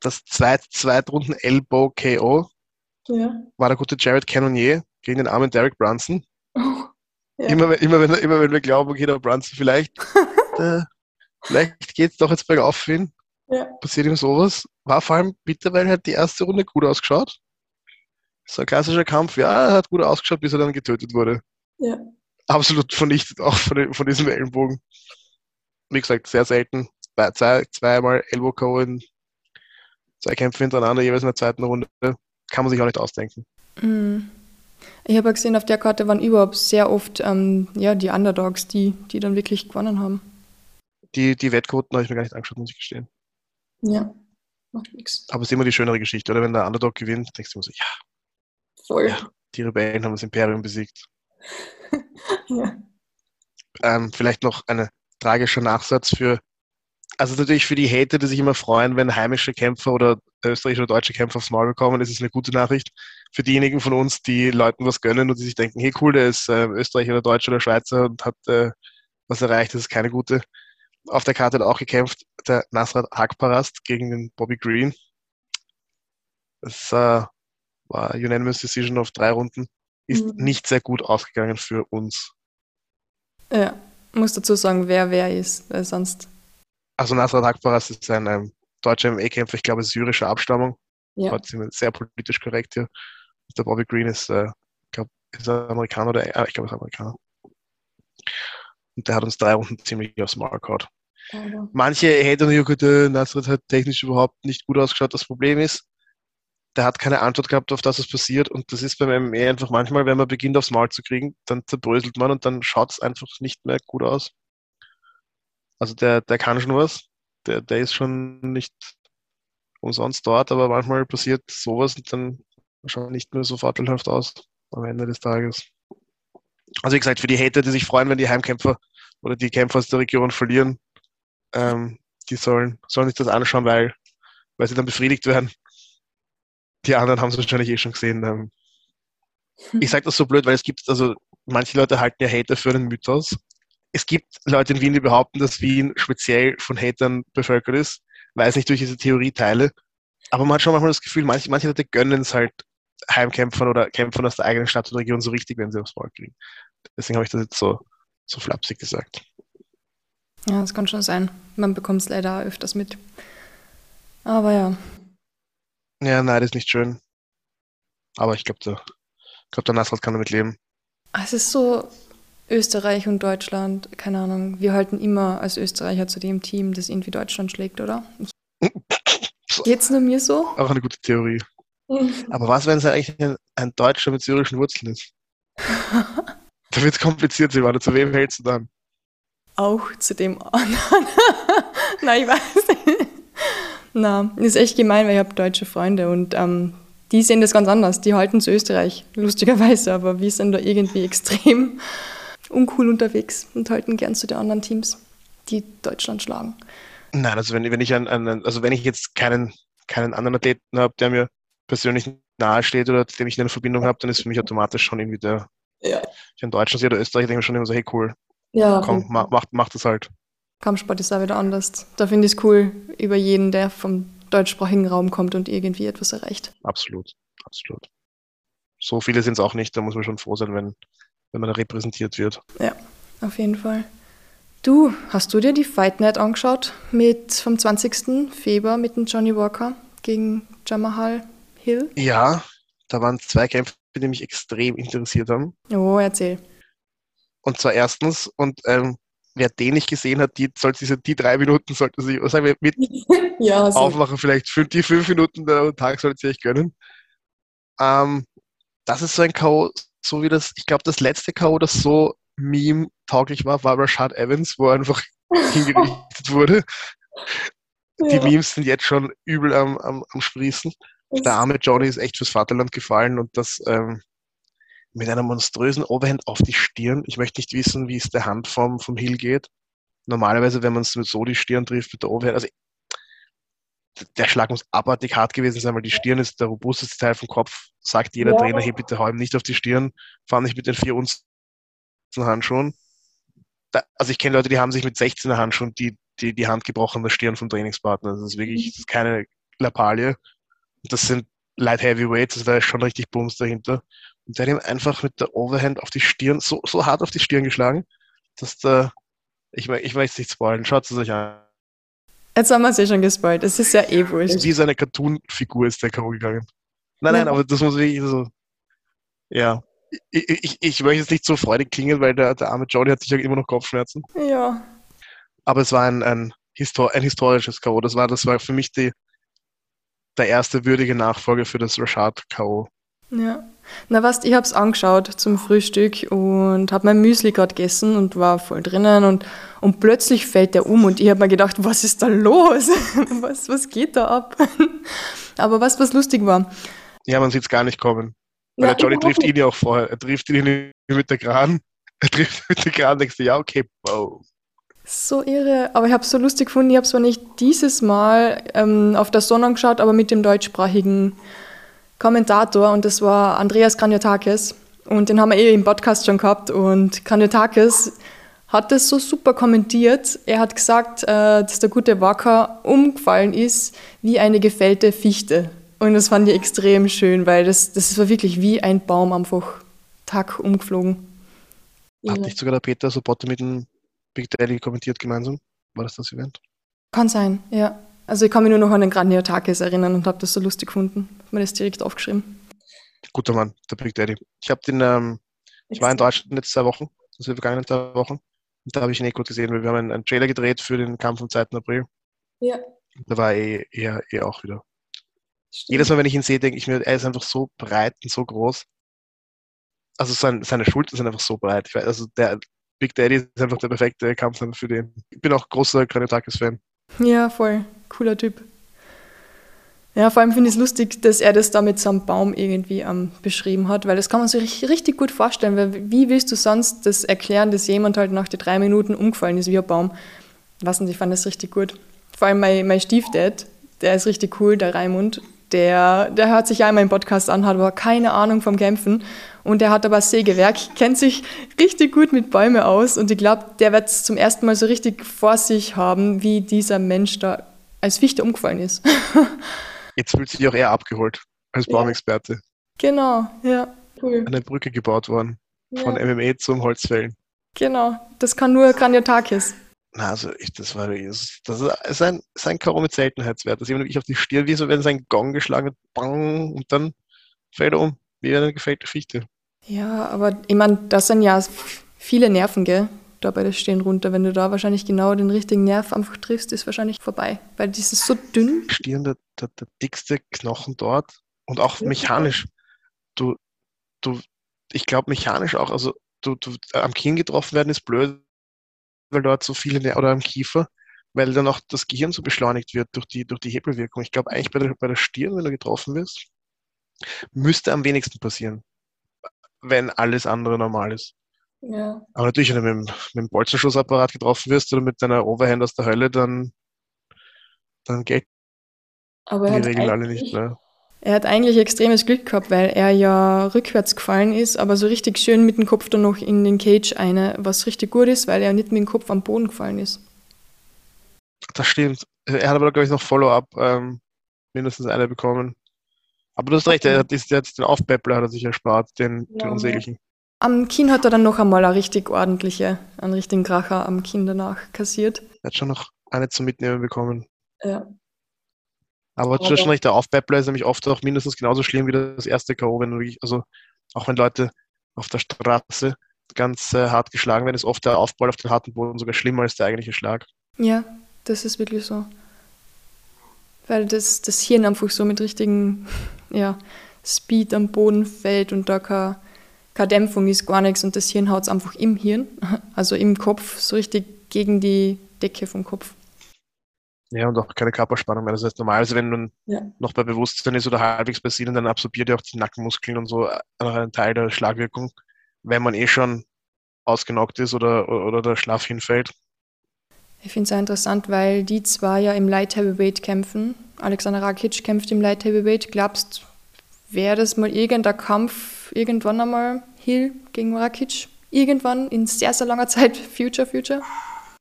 das zweit, Zweitrunden Elbow KO ja. war der gute Jared Cannonier gegen den armen Derek Brunson. Oh, ja. immer, immer, wenn, immer wenn wir glauben, okay, der Brunson vielleicht, der, vielleicht geht es doch jetzt bergauf für ihn. Ja. Passiert ihm sowas. War vor allem mittlerweile hat die erste Runde gut ausgeschaut. So ein klassischer Kampf, ja, er hat gut ausgeschaut, bis er dann getötet wurde. Ja. Absolut vernichtet, auch von, von diesem Ellenbogen wie gesagt, sehr selten. Zwei, zweimal Elbow Co. in zwei Kämpfe hintereinander, jeweils in der zweiten Runde. Kann man sich auch nicht ausdenken. Mhm. Ich habe ja gesehen, auf der Karte waren überhaupt sehr oft ähm, ja, die Underdogs, die, die dann wirklich gewonnen haben. Die, die Wettquoten habe ich mir gar nicht angeschaut, muss ich gestehen. Ja, macht nichts. Aber es ist immer die schönere Geschichte, oder? Wenn der Underdog gewinnt, denkst du immer so, ja. Voll. Ja, die Rebellen haben das Imperium besiegt. ja. Ähm, vielleicht noch eine tragischer Nachsatz für, also natürlich für die Hater, die sich immer freuen, wenn heimische Kämpfer oder österreichische oder deutsche Kämpfer aufs Maul bekommen, ist es eine gute Nachricht. Für diejenigen von uns, die Leuten was gönnen und die sich denken, hey cool, der ist äh, Österreicher oder Deutscher oder Schweizer und hat äh, was erreicht, das ist keine gute. Auf der Karte hat auch gekämpft der Nasrat Hakparast gegen den Bobby Green. Das äh, war Unanimous Decision auf drei Runden. Ist mhm. nicht sehr gut ausgegangen für uns. Ja, muss dazu sagen, wer wer ist, weil sonst. Also Nasrat Akbaras ist ein ähm, deutscher MMA-Kämpfer, ich glaube syrischer Abstammung. Ja. Sehr politisch korrekt hier. Der Bobby Green ist, äh, ich glaube, ist er Amerikaner oder äh, ich glaube, ist Amerikaner. Und der hat uns drei Runden ziemlich aufs Maul gehauen. Ja. Manche hätten gesagt, Nasrat hat technisch überhaupt nicht gut ausgeschaut. Das Problem ist, der hat keine Antwort gehabt auf das, was passiert. Und das ist beim MMA einfach manchmal, wenn man beginnt, aufs Maul zu kriegen, dann zerbröselt man und dann schaut es einfach nicht mehr gut aus. Also der, der kann schon was. Der, der ist schon nicht umsonst dort, aber manchmal passiert sowas und dann schaut nicht mehr so vorteilhaft aus am Ende des Tages. Also wie gesagt, für die Hater, die sich freuen, wenn die Heimkämpfer oder die Kämpfer aus der Region verlieren, ähm, die sollen, sollen sich das anschauen, weil, weil sie dann befriedigt werden die anderen haben es wahrscheinlich eh schon gesehen. Ähm, ich sage das so blöd, weil es gibt, also manche Leute halten ja Hater für einen Mythos. Es gibt Leute in Wien, die behaupten, dass Wien speziell von Hatern bevölkert ist. Weiß nicht, durch diese Theorie teile. Aber man hat schon manchmal das Gefühl, manche, manche Leute gönnen es halt Heimkämpfern oder Kämpfern aus der eigenen Stadt oder Region so richtig, wenn sie aufs Maul kriegen. Deswegen habe ich das jetzt so, so flapsig gesagt. Ja, das kann schon sein. Man bekommt es leider öfters mit. Aber ja, ja, nein, das ist nicht schön. Aber ich glaube, der, glaub, der Nasrat kann damit leben. Es ist so Österreich und Deutschland, keine Ahnung. Wir halten immer als Österreicher zu dem Team, das irgendwie Deutschland schlägt, oder? Geht's nur mir so? Auch eine gute Theorie. Aber was, wenn es eigentlich ein, ein, Deutscher mit syrischen Wurzeln ist? da wird es kompliziert, Silvana. Zu wem hältst du dann? auch zu dem anderen. Nein, ich weiß nicht. Na, ist echt gemein, weil ich habe deutsche Freunde und ähm, die sehen das ganz anders. Die halten zu Österreich, lustigerweise, aber wir sind da irgendwie extrem uncool unterwegs und halten gern zu den anderen Teams, die Deutschland schlagen. Nein, also wenn, wenn ich an, an, also wenn ich jetzt keinen, keinen anderen Athleten habe, der mir persönlich nahe steht oder dem ich eine Verbindung habe, dann ist für mich automatisch schon irgendwie der, ja. ich in Deutschland sehe oder Österreich, denke ich schon immer so, hey cool, ja, komm, ma, mach, mach das halt. Kampfsport ist auch wieder anders. Da finde ich es cool über jeden, der vom deutschsprachigen Raum kommt und irgendwie etwas erreicht. Absolut, absolut. So viele sind es auch nicht, da muss man schon froh sein, wenn, wenn man repräsentiert wird. Ja, auf jeden Fall. Du, hast du dir die Fight Night angeschaut mit vom 20. Februar mit dem Johnny Walker gegen Jamahal Hill? Ja, da waren zwei Kämpfe, die mich extrem interessiert haben. Oh, erzähl. Und zwar erstens, und ähm, wer den nicht gesehen hat, die, sollte diese, die drei Minuten sollte sich, sagen wir, mit ja, aufmachen, vielleicht fünf, die fünf Minuten am Tag sollte sich gönnen. Ähm, das ist so ein K.O., so wie das, ich glaube, das letzte K.O., das so meme-tauglich war, war Rashad Evans, wo er einfach hingerichtet wurde. Die ja. Memes sind jetzt schon übel am, am, am Sprießen. Der arme Johnny ist echt fürs Vaterland gefallen und das ähm, mit einer monströsen Overhand auf die Stirn. Ich möchte nicht wissen, wie es der Hand vom, vom Hill geht. Normalerweise, wenn man es mit so die Stirn trifft, mit der Overhand, also der Schlag muss abartig hart gewesen sein, weil die Stirn ist der robusteste Teil vom Kopf. Sagt jeder ja. Trainer, hey, bitte hau ihm nicht auf die Stirn, fahr nicht mit den vier Unzen Handschuhen. Da, also ich kenne Leute, die haben sich mit 16er Handschuhen die, die, die Hand gebrochen der Stirn vom Trainingspartner. Das ist wirklich das ist keine Lappalie. Das sind Light Heavyweights, also da ist schon richtig Bums dahinter. Und der hat ihm einfach mit der Overhand auf die Stirn, so, so hart auf die Stirn geschlagen, dass der, ich, ich weiß nicht spoilen, schaut es euch an. Jetzt haben wir es ja schon gespoilt, es ist ja eh wurscht. Wie seine Cartoon-Figur ist der K.O. gegangen. Nein, nein, ja. aber das muss wirklich so, ja. Ich, ich, ich möchte jetzt nicht so freudig klingen, weil der, der arme Johnny hat sicher immer noch Kopfschmerzen. Ja. Aber es war ein, ein, Histor ein historisches K.O. Das war, das war für mich die, der erste würdige Nachfolger für das Rashad K.O. Ja. Na was, ich habe es angeschaut zum Frühstück und habe mein Müsli gerade gegessen und war voll drinnen und, und plötzlich fällt der um und ich habe mir gedacht, was ist da los? was, was geht da ab? Aber was, was lustig war. Ja, man sieht es gar nicht kommen. Weil ja, der Johnny trifft ihn ja auch vorher. Er trifft ihn mit der Kran. Er trifft mit der Kran, denkst du, ja, okay, wow. So irre, aber ich habe es so lustig gefunden. Ich habe zwar nicht dieses Mal ähm, auf der Sonne angeschaut, aber mit dem deutschsprachigen Kommentator und das war Andreas Kranjotakis. Und den haben wir eh im Podcast schon gehabt. Und Kranjotakis hat das so super kommentiert. Er hat gesagt, äh, dass der gute Wacker umgefallen ist wie eine gefällte Fichte. Und das fand ich extrem schön, weil das, das war wirklich wie ein Baum einfach Tag umgeflogen. Hat nicht sogar der Peter Sobotte mit dem Big Daddy kommentiert gemeinsam? War das das Event? Kann sein, ja. Also ich kann mich nur noch an den Graniotakis erinnern und habe das so lustig gefunden. Hab mir das direkt aufgeschrieben. Guter Mann, der Big Daddy. Ich habe den, ähm, ich war in Deutschland letzte zwei Wochen, also die vergangenen zwei Wochen. Und da habe ich ihn eh gut gesehen, weil wir haben einen, einen Trailer gedreht für den Kampf am 2. April. Ja. Da war er eh, eher, eher auch wieder. Stimmt. Jedes Mal, wenn ich ihn sehe, denke ich mir, er ist einfach so breit und so groß. Also sein, seine Schultern sind einfach so breit. Weiß, also der Big Daddy ist einfach der perfekte Kampf für den. Ich bin auch großer Graniotakis-Fan. Ja, voll cooler Typ. Ja, vor allem finde ich es lustig, dass er das da mit so einem Baum irgendwie ähm, beschrieben hat, weil das kann man sich richtig gut vorstellen, weil wie willst du sonst das erklären, dass jemand halt nach den drei Minuten umgefallen ist wie ein Baum? Was und ich fand das richtig gut. Vor allem mein, mein Stiefdad, der ist richtig cool, der Raimund, der, der hört sich einmal im Podcast an, hat aber keine Ahnung vom Kämpfen und der hat aber Sägewerk, kennt sich richtig gut mit Bäumen aus und ich glaube, der wird es zum ersten Mal so richtig vor sich haben, wie dieser Mensch da als Fichte umgefallen ist. Jetzt fühlt sich auch eher abgeholt als Baumexperte. Ja. Genau, ja. Cool. Eine Brücke gebaut worden. Ja. Von MMA zum Holzfällen. Genau, das kann nur Graniotakis. Na, also ich, das war das ist ein, ist ein Karo mit Seltenheitswert. Dass jemand wirklich auf die Stirn, wie so wenn sein Gong geschlagen hat, bang, und dann fällt er um, wie eine gefällte Fichte. Ja, aber ich meine, das sind ja viele Nerven, gell? Da bei der Stirn runter. Wenn du da wahrscheinlich genau den richtigen Nerv einfach triffst, ist wahrscheinlich vorbei. Weil die ist so dünn. Stirn, der, der, der dickste Knochen dort. Und auch mechanisch. Du, du, ich glaube mechanisch auch, also du, du am Kinn getroffen werden ist blöd, weil dort so viele, oder am Kiefer, weil dann auch das Gehirn so beschleunigt wird durch die, durch die Hebelwirkung. Ich glaube eigentlich bei der, bei der Stirn, wenn du getroffen wirst, müsste am wenigsten passieren, wenn alles andere normal ist. Ja. Aber natürlich, wenn du mit, dem- mit dem Bolzenschussapparat getroffen wirst oder mit deiner Overhand aus der Hölle, dann, dann gelten Aber er die hat, Regeln alle eigentlich, nicht mehr. er hat eigentlich extremes Glück gehabt, weil er ja rückwärts gefallen ist, aber so richtig schön mit dem Kopf dann noch in den Cage eine, was richtig gut ist, weil er nicht mit dem Kopf am Boden gefallen ist. Das stimmt. Er hat aber, glaube ich, noch Follow-up ähm, mindestens eine bekommen. Aber du hast recht, er hat jetzt den Aufpeppler hat er sich erspart, den, Ja. den unsäglichen. Am Kinn hat er dann noch einmal eine richtig ordentliche, einen richtigen Kracher am Kinn danach kassiert. Er hat schon noch eine zum Mitnehmen bekommen. Ja. Aber Aber- schon recht, der Aufpeppler ist nämlich oft auch mindestens genauso schlimm wie das erste K.O., wenn wirklich, also auch wenn Leute auf der Straße ganz äh, hart geschlagen werden, ist oft der Aufball auf den harten Boden sogar schlimmer als der eigentliche Schlag. Ja, das ist wirklich so. Weil das, das Hirn einfach so mit richtigen ja, Speed am Boden fällt und da keine, keine Dämpfung ist, gar nichts und das Hirn haut es einfach im Hirn, also im Kopf, so richtig gegen die Decke vom Kopf. Ja, und auch keine Körperspannung mehr. Das heißt, normalerweise, wenn man Ja. noch bei Bewusstsein ist oder halbwegs bei Sinnen, dann absorbiert ja auch die Nackenmuskeln und so äh, einen Teil der Schlagwirkung, wenn man eh schon ausgenockt ist oder, oder der Schlaf hinfällt. Ich finde es auch interessant, weil die zwei ja im Light Heavyweight kämpfen. Alexander Rakic kämpft im Light Heavyweight. Glaubst wäre das mal irgendein Kampf irgendwann einmal Hill gegen Rakic? Irgendwann in sehr, sehr langer Zeit, Future, Future?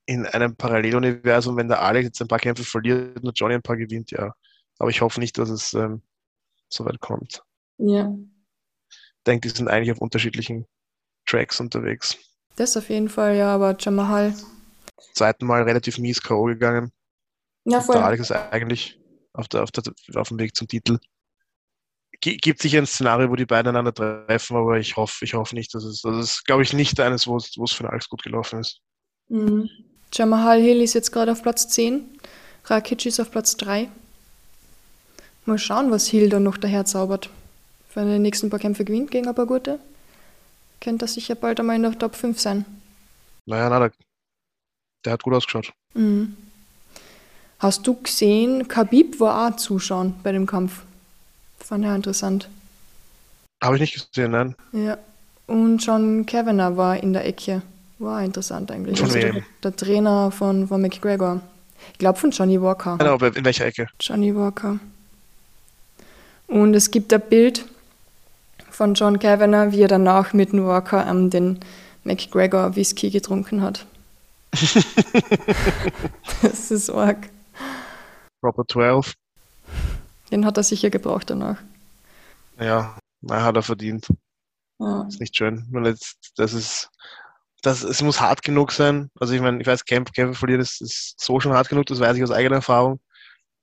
In einem Paralleluniversum, wenn der Alex jetzt ein paar Kämpfe verliert und Johnny ein paar gewinnt, ja. Aber ich hoffe nicht, dass es ähm, so weit kommt. Ja. Ich denke, die sind eigentlich auf unterschiedlichen Tracks unterwegs. Das auf jeden Fall, ja, aber Jamal. Zweiten Mal relativ mies K.O. gegangen. Ja, Der Alex ist eigentlich auf, der, auf, der, auf dem Weg zum Titel. Gibt sicher ein Szenario, wo die beiden einander treffen, aber ich hoffe, ich hoffe nicht, dass es, das ist, glaube ich, nicht eines, wo es, wo es für den Alex gut gelaufen ist. Mhm. Jamal Hill ist jetzt gerade auf Platz 10. Rakic ist auf Platz 3. Mal schauen, was Hill dann noch daher zaubert. Wenn er die nächsten paar Kämpfe gewinnt gegen ein paar gute, könnte er sicher bald einmal in der Top 5 sein. Naja, na, der, der hat gut ausgeschaut. Mhm. Hast du gesehen, Khabib war auch zuschauen bei dem Kampf. Fand er interessant. Habe ich nicht gesehen, nein. Ja. Und John Kavanagh war in der Ecke. War interessant eigentlich. Von Also der, wem? der Trainer von, von McGregor. Ich glaube von Johnny Walker. Genau, aber in welcher Ecke? Johnny Walker. Und es gibt ein Bild von John Kavanagh, wie er danach mit dem Walker ähm, den McGregor Whisky getrunken hat. das ist arg. Proper 12. Den hat er sicher gebraucht danach. Ja, na, hat er verdient. Ja. Ist nicht schön. Jetzt, das ist, das, es muss hart genug sein. Also ich meine, ich weiß, Kämpfe, Kämpfe verlieren ist, ist so schon hart genug, das weiß ich aus eigener Erfahrung.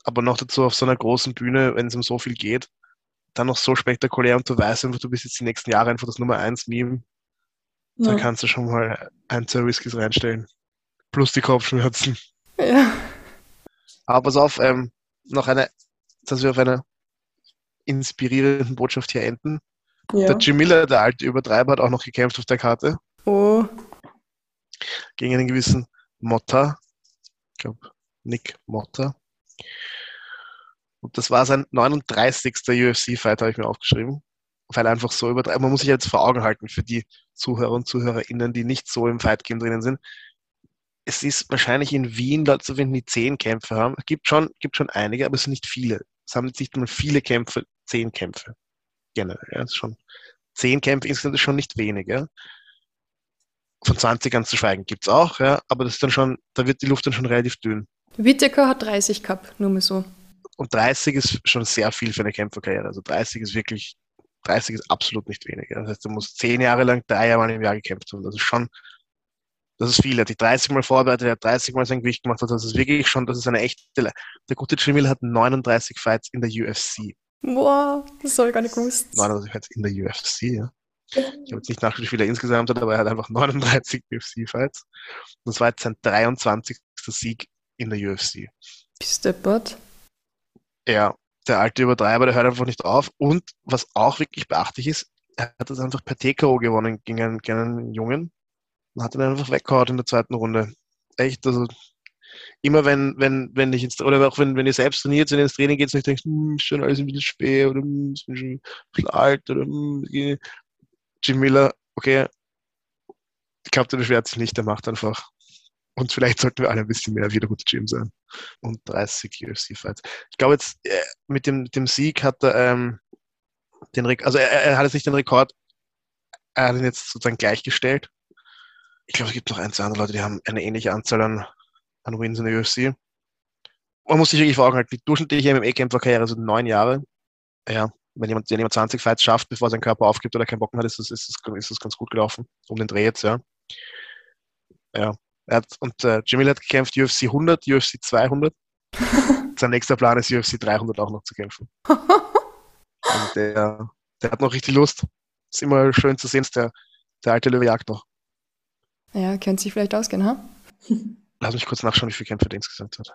Aber noch dazu auf so einer großen Bühne, wenn es um so viel geht, dann noch so spektakulär und du weißt einfach, du bist jetzt die nächsten Jahre einfach das Nummer 1 Meme, da Ja. kannst du schon mal ein, zwei Whiskys reinstellen. Plus die Kopfschmerzen. ja. Aber pass auf, ähm, noch eine, dass wir auf einer inspirierenden Botschaft hier enden. ja. Der Jim Miller, der alte Übertreiber, hat auch noch gekämpft auf der Karte Oh, gegen einen gewissen Motta. Ich glaube, Nick Motta. Und das war sein 39. UFC-Fight, habe ich mir aufgeschrieben. Weil einfach so übertreibt. Man muss sich jetzt vor Augen halten für die Zuhörer und Zuhörerinnen, die nicht so im Fight-Game drinnen sind. Es ist wahrscheinlich in Wien Leute zu finden, die zehn Kämpfe haben. Es gibt schon, gibt schon einige, aber es sind nicht viele. Es haben jetzt nicht mal viele Kämpfe, zehn Kämpfe. Generell, ja. Schon, zehn Kämpfe insgesamt ist schon nicht wenig, ja. Von 20 ganz zu schweigen gibt's auch, ja, aber das ist dann schon, da wird die Luft dann schon relativ dünn. Whittaker hat 30 gehabt, nur mal so. Und 30 ist schon sehr viel für eine Kämpferkarriere. Also 30 ist wirklich, 30 ist absolut nicht wenig. ja. Das heißt, du musst zehn Jahre lang drei Mal im Jahr gekämpft haben. Das ist schon, das ist viel. Er hat sich 30 Mal vorbereitet, er hat 30 Mal sein Gewicht gemacht. Also das ist wirklich schon, das ist eine echte, Le- der gute Jim Miller hat 39 Fights in der UFC. Boah, das habe ich gar nicht gewusst. 39 Fights in der UFC, ja. Ich habe jetzt nicht nachgeschaut, wie viel er insgesamt hat, aber er hat einfach 39 UFC-Fights. Das war jetzt sein 23. Sieg in der UFC. Bist deppert. Ja, der alte Übertreiber, der hört einfach nicht auf. Und was auch wirklich beachtlich ist, er hat das einfach per TKO gewonnen gegen einen, gegen einen Jungen und hat ihn einfach weggehauen in der zweiten Runde. echt, also immer wenn, wenn, wenn ich ins, oder auch wenn, wenn ihr selbst trainiert und ins Training geht und ich denke, hm, schon alles ein bisschen spät oder hm, ist schon ein bisschen alt oder hm, Jim Miller, okay, ich glaube, der beschwert sich nicht, der macht einfach. Und vielleicht sollten wir alle ein bisschen mehr wieder gut Gym sein. Und 30 UFC-Fights. Ich glaube jetzt, äh, mit dem, dem Sieg hat er ähm, den Rekord, also er, er, hat jetzt nicht den Rekord, er hat ihn jetzt sozusagen gleichgestellt. Ich glaube, es gibt noch ein, zwei andere Leute, die haben eine ähnliche Anzahl an, an Wins in der UFC. Man muss sich wirklich fragen, halt, die durchschnittliche MMA-Kämpferkarriere sind neun Jahre. Ja, wenn jemand, wenn jemand 20 Fights schafft, bevor sein Körper aufgibt oder keinen Bock mehr hat, ist das, ist das, ist das ganz gut gelaufen. Um den Dreh jetzt, ja. Ja, er hat, und äh, Jimmy hat gekämpft UFC 100, UFC 200. Sein nächster Plan ist UFC 300 auch noch zu kämpfen. und der, der hat noch richtig Lust. Ist immer schön zu sehen, der, der alte Löwe jagt noch. Ja, könnte sich vielleicht ausgehen, ha? Lass mich kurz nachschauen, wie viele Kämpfe der insgesamt hat.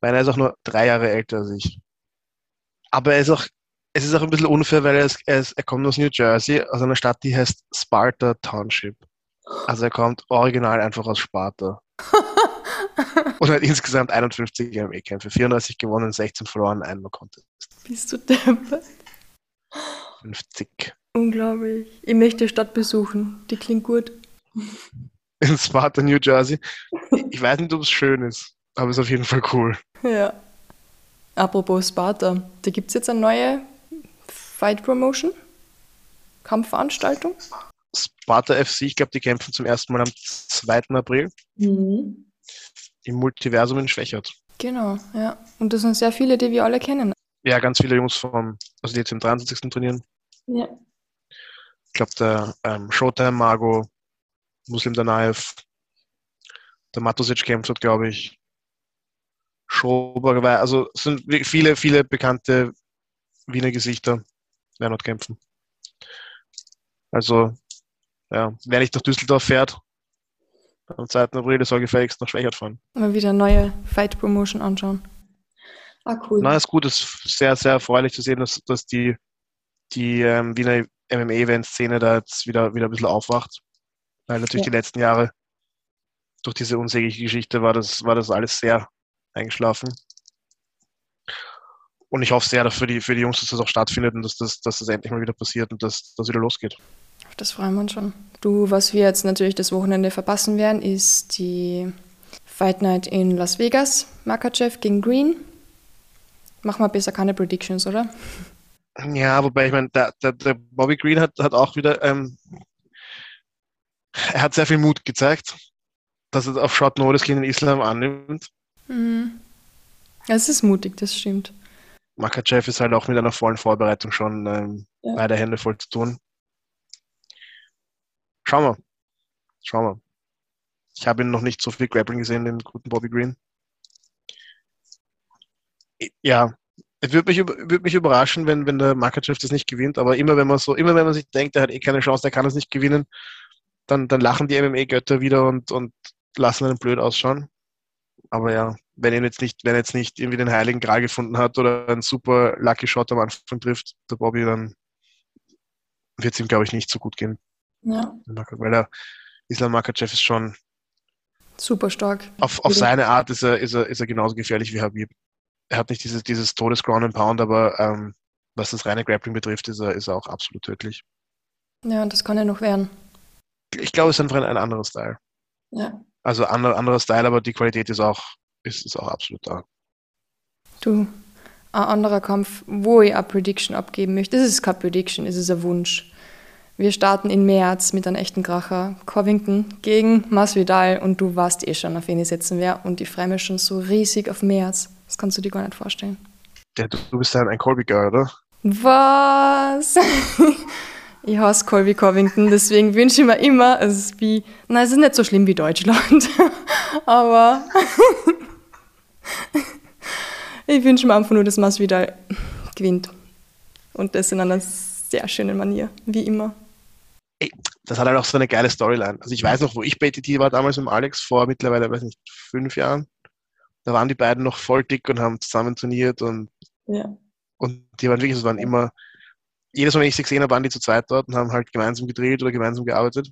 Weil er ist auch nur drei Jahre älter als ich. Aber er ist auch, es ist auch ein bisschen unfair, weil er, ist, er, ist, er kommt aus New Jersey, aus einer Stadt, die heißt Sparta Township. Also er kommt original einfach aus Sparta. und hat insgesamt 51 MMA-Kämpfe, 34 gewonnen, 16 verloren, einen Contest. Bist du deppert? 50. Unglaublich. Ich möchte die Stadt besuchen. Die klingt gut. In Sparta, New Jersey. Ich weiß nicht, ob es schön ist, aber es ist auf jeden Fall cool. Ja. Apropos Sparta, da gibt es jetzt eine neue Fight Promotion? Kampfveranstaltung? Sparta FC, ich glaube, die kämpfen zum ersten Mal am 2. April mhm. im Multiversum in Schwächert. Genau, ja. Und das sind sehr viele, die wir alle kennen. Ja, ganz viele Jungs vom, also die jetzt im 23. trainieren. Ja. Ich glaube, der ähm, Showtime Margo, Muslim Danaev, der Matusic kämpft dort, glaube ich. Schober, also es sind viele, viele bekannte Wiener Gesichter werden dort kämpfen. Also ja, wer nicht nach Düsseldorf fährt, am 2. April, soll gefälligst nach Schwächert fahren. Mal wieder neue Fight Promotion anschauen. Ah, cool. Na, ist gut, ist sehr, sehr erfreulich zu sehen, dass, dass die, die ähm, Wiener MMA-Event-Szene da jetzt wieder, wieder ein bisschen aufwacht. Weil natürlich ja. die letzten Jahre durch diese unsägliche Geschichte war das, war das alles sehr eingeschlafen. Und ich hoffe sehr für die, für die Jungs, dass das auch stattfindet und dass das, dass das endlich mal wieder passiert und dass das wieder losgeht. Das freuen wir uns schon. Du, was wir jetzt natürlich das Wochenende verpassen werden, ist die Fight Night in Las Vegas. Makachev gegen Green. Machen wir besser keine Predictions, oder? Ja, wobei ich meine, der, der, der, Bobby Green hat, hat auch wieder, ähm, er hat sehr viel Mut gezeigt, dass er auf Short Notice gegen den Islam annimmt. Mhm. Es ist mutig, das stimmt. Makachev ist halt auch mit einer vollen Vorbereitung schon ähm, ja. beide Hände voll zu tun. Schauen wir. Schauen wir. Ich habe ihn noch nicht so viel Grappling gesehen, den guten Bobby Green. Ja, es würde mich, würd mich überraschen, wenn, wenn der Makachev das nicht gewinnt, aber immer wenn man so, immer wenn man sich denkt, er hat eh keine Chance, der kann es nicht gewinnen, dann, dann lachen die MMA-Götter wieder und, und lassen einen blöd ausschauen. Aber ja, wenn er jetzt nicht, wenn er jetzt nicht irgendwie den heiligen Gral gefunden hat oder einen super Lucky Shot am Anfang trifft, der Bobby, dann wird es ihm, glaube ich, nicht so gut gehen. Ja. Weil der Islam Makachev ist schon super stark. Auf, auf seine Art ist er, ist, er, ist er genauso gefährlich wie Habib. Er hat nicht dieses, dieses Todes-Ground and Pound, aber ähm, was das reine Grappling betrifft, ist er, ist er auch absolut tödlich. Ja, und das kann er noch werden. Ich glaube, es ist einfach ein, ein anderer Style. Ja. Also andere, anderer Style, aber die Qualität ist auch, ist, ist auch absolut da. Du, ein anderer Kampf, wo ich eine Prediction abgeben möchte, das ist keine Prediction, es ist ein Wunsch. Wir starten im März mit einem echten Kracher. Covington gegen Masvidal und du weißt eh schon, auf wen ich setzen werde. Und ich freue mich schon so riesig auf März. Das kannst du dir gar nicht vorstellen. Ja, du bist ja ein Colby-Girl, oder? Was? ich hasse Colby Covington, deswegen wünsche ich mir immer, es ist wie, nein, es ist nicht so schlimm wie Deutschland, aber ich wünsche mir einfach nur, dass Masvidal gewinnt. Und das in einer sehr schönen Manier, wie immer das hat halt auch so eine geile Storyline. Also ich weiß noch, wo ich bei TT war damals mit Alex vor mittlerweile, weiß nicht, fünf Jahren. Da waren die beiden noch voll dick und haben zusammen trainiert und, ja. und die waren wirklich, es waren immer, jedes Mal, wenn ich sie gesehen habe, waren die zu zweit dort und haben halt gemeinsam gedreht oder gemeinsam gearbeitet.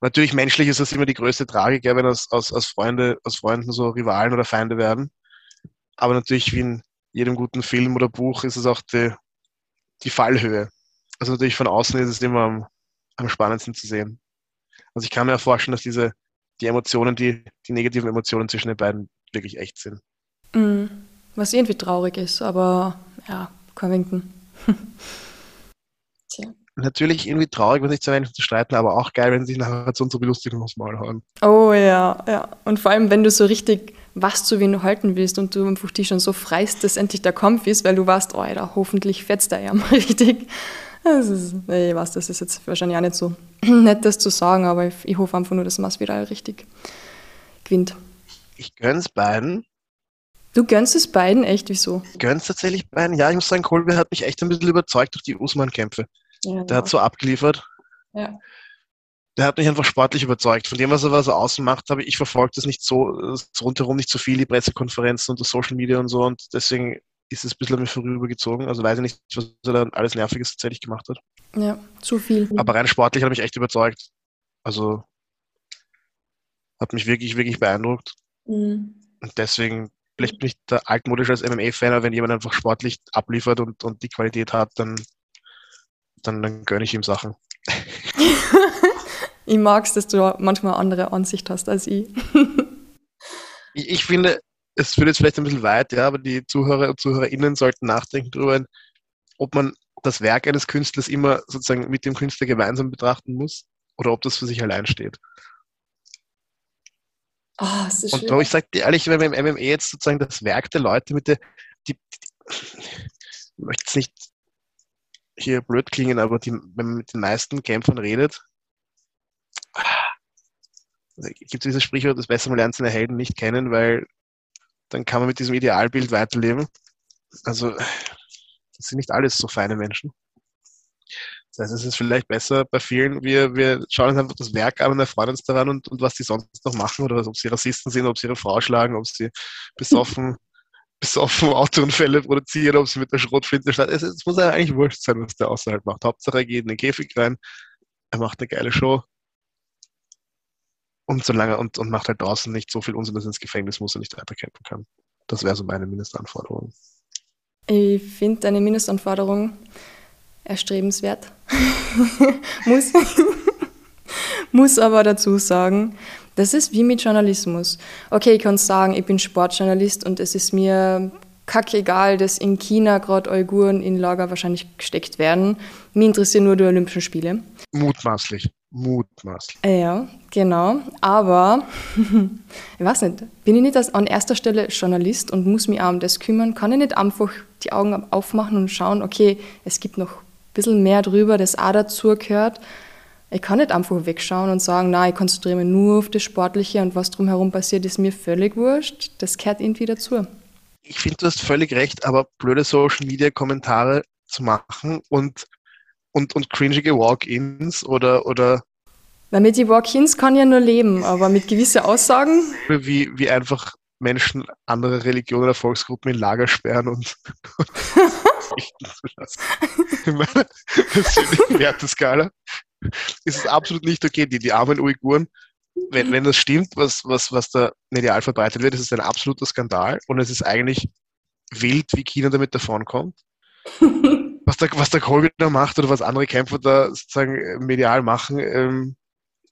natürlich menschlich ist das immer die größte Tragik, ja, wenn aus, aus, aus, Freunde, aus Freunden so Rivalen oder Feinde werden. Aber natürlich, wie in jedem guten Film oder Buch, ist es auch die, die Fallhöhe. Also natürlich von außen ist es immer am, am spannendsten zu sehen. Also ich kann mir vorstellen, dass diese, die Emotionen, die, die negativen Emotionen zwischen den beiden wirklich echt sind. Mhm. Was irgendwie traurig ist, aber ja, Covington. Tja. Natürlich irgendwie traurig, wenn sich zwei Menschen streiten, aber auch geil, wenn sie sich nachher so zur Belustigung aufs Maul hauen. Oh ja, ja. Und vor allem, wenn du so richtig was zu wen du halten willst und du einfach dich schon so freist, dass endlich der Kampf ist, weil du weißt, oh, Alter, hoffentlich fetzt er ja mal richtig. Das ist, ich weiß, das ist jetzt wahrscheinlich auch nicht so nett, das zu sagen, aber ich, ich hoffe einfach nur, dass Masvidal richtig gewinnt. Ich gönn's beiden. Du gönnst es beiden? Echt? Wieso? Ich gönn's tatsächlich beiden. Ja, ich muss sagen, Colby hat mich echt ein bisschen überzeugt durch die Usman-Kämpfe. Ja, der hat so abgeliefert. Ja. Der hat mich einfach sportlich überzeugt. Von dem, was er, was er außen macht, habe ich verfolgt das nicht so, so rundherum nicht so viel, die Pressekonferenzen und das Social Media und so. Und deswegen ist es ein bisschen an mir vorübergezogen. Also weiß ich nicht, was er da alles Nerviges tatsächlich gemacht hat. Ja, zu viel. Aber rein sportlich hat er mich echt überzeugt. Also hat mich wirklich, wirklich beeindruckt. Mhm. Und deswegen, vielleicht bin ich der altmodisch als MMA-Fan, aber wenn jemand einfach sportlich abliefert und, und die Qualität hat, dann, dann, dann gönne ich ihm Sachen. ich mag es, dass du manchmal andere Ansicht hast als ich. ich. Ich finde, es führt jetzt vielleicht ein bisschen weit, ja, aber die Zuhörer und ZuhörerInnen sollten nachdenken darüber, ob man das Werk eines Künstlers immer sozusagen mit dem Künstler gemeinsam betrachten muss oder ob das für sich allein steht. Oh, das ist und schön. ich sage dir ehrlich, wenn wir im MMA jetzt sozusagen das Werk der Leute mit der, die, die, ich möchte jetzt nicht hier blöd klingen, aber die, wenn man mit den meisten Kämpfern redet, gibt es dieses Sprichwort, das besser man lernt seine Helden nicht kennen, weil dann kann man mit diesem Idealbild weiterleben. Also, das sind nicht alles so feine Menschen. Das heißt, es ist vielleicht besser bei vielen, wir, wir schauen uns einfach das Werk an und erfreuen uns daran und, und was die sonst noch machen oder ob sie Rassisten sind, ob sie ihre Frau schlagen, ob sie besoffen, besoffen Autounfälle produzieren, ob sie mit der Schrotflinte starten. Es, es muss eigentlich wurscht sein, was der außerhalb macht. Hauptsache er geht in den Käfig rein, er macht eine geile Show und solange und, und macht halt draußen nicht so viel Unsinn, dass er ins Gefängnis muss und nicht weiterkämpfen kann. Das wäre so meine Mindestanforderung. Ich finde deine Mindestanforderung erstrebenswert. muss, muss aber dazu sagen, das ist wie mit Journalismus. Okay, ich kann sagen, ich bin Sportjournalist und es ist mir kackegal, dass in China gerade Uiguren in Lager wahrscheinlich gesteckt werden. Mich interessieren nur die Olympischen Spiele. Mutmaßlich. Mutmaßlich. Ja, genau. Aber ich weiß nicht, bin ich nicht an erster Stelle Journalist und muss mich auch um das kümmern? Kann ich nicht einfach die Augen aufmachen und schauen, okay, es gibt noch ein bisschen mehr drüber, das auch dazu gehört? Ich kann nicht einfach wegschauen und sagen, nein, ich konzentriere mich nur auf das Sportliche und was drumherum passiert, ist mir völlig wurscht. Das gehört irgendwie dazu. Ich finde, du hast völlig recht, aber blöde Social Media Kommentare zu machen und und, und cringige Walk-ins oder, oder weil mit die Walk-ins kann ja nur leben, aber mit gewissen Aussagen. Wie, wie einfach Menschen andere Religionen oder Volksgruppen in Lager sperren und, in meiner persönlichen Werteskala ist es absolut nicht okay. Die, die armen Uiguren, wenn, wenn das stimmt, was, was, was da medial verbreitet wird, ist es ein absoluter Skandal und es ist eigentlich wild, wie China damit davonkommt was der, was der Colby da macht oder was andere Kämpfer da sozusagen äh, medial machen, ähm,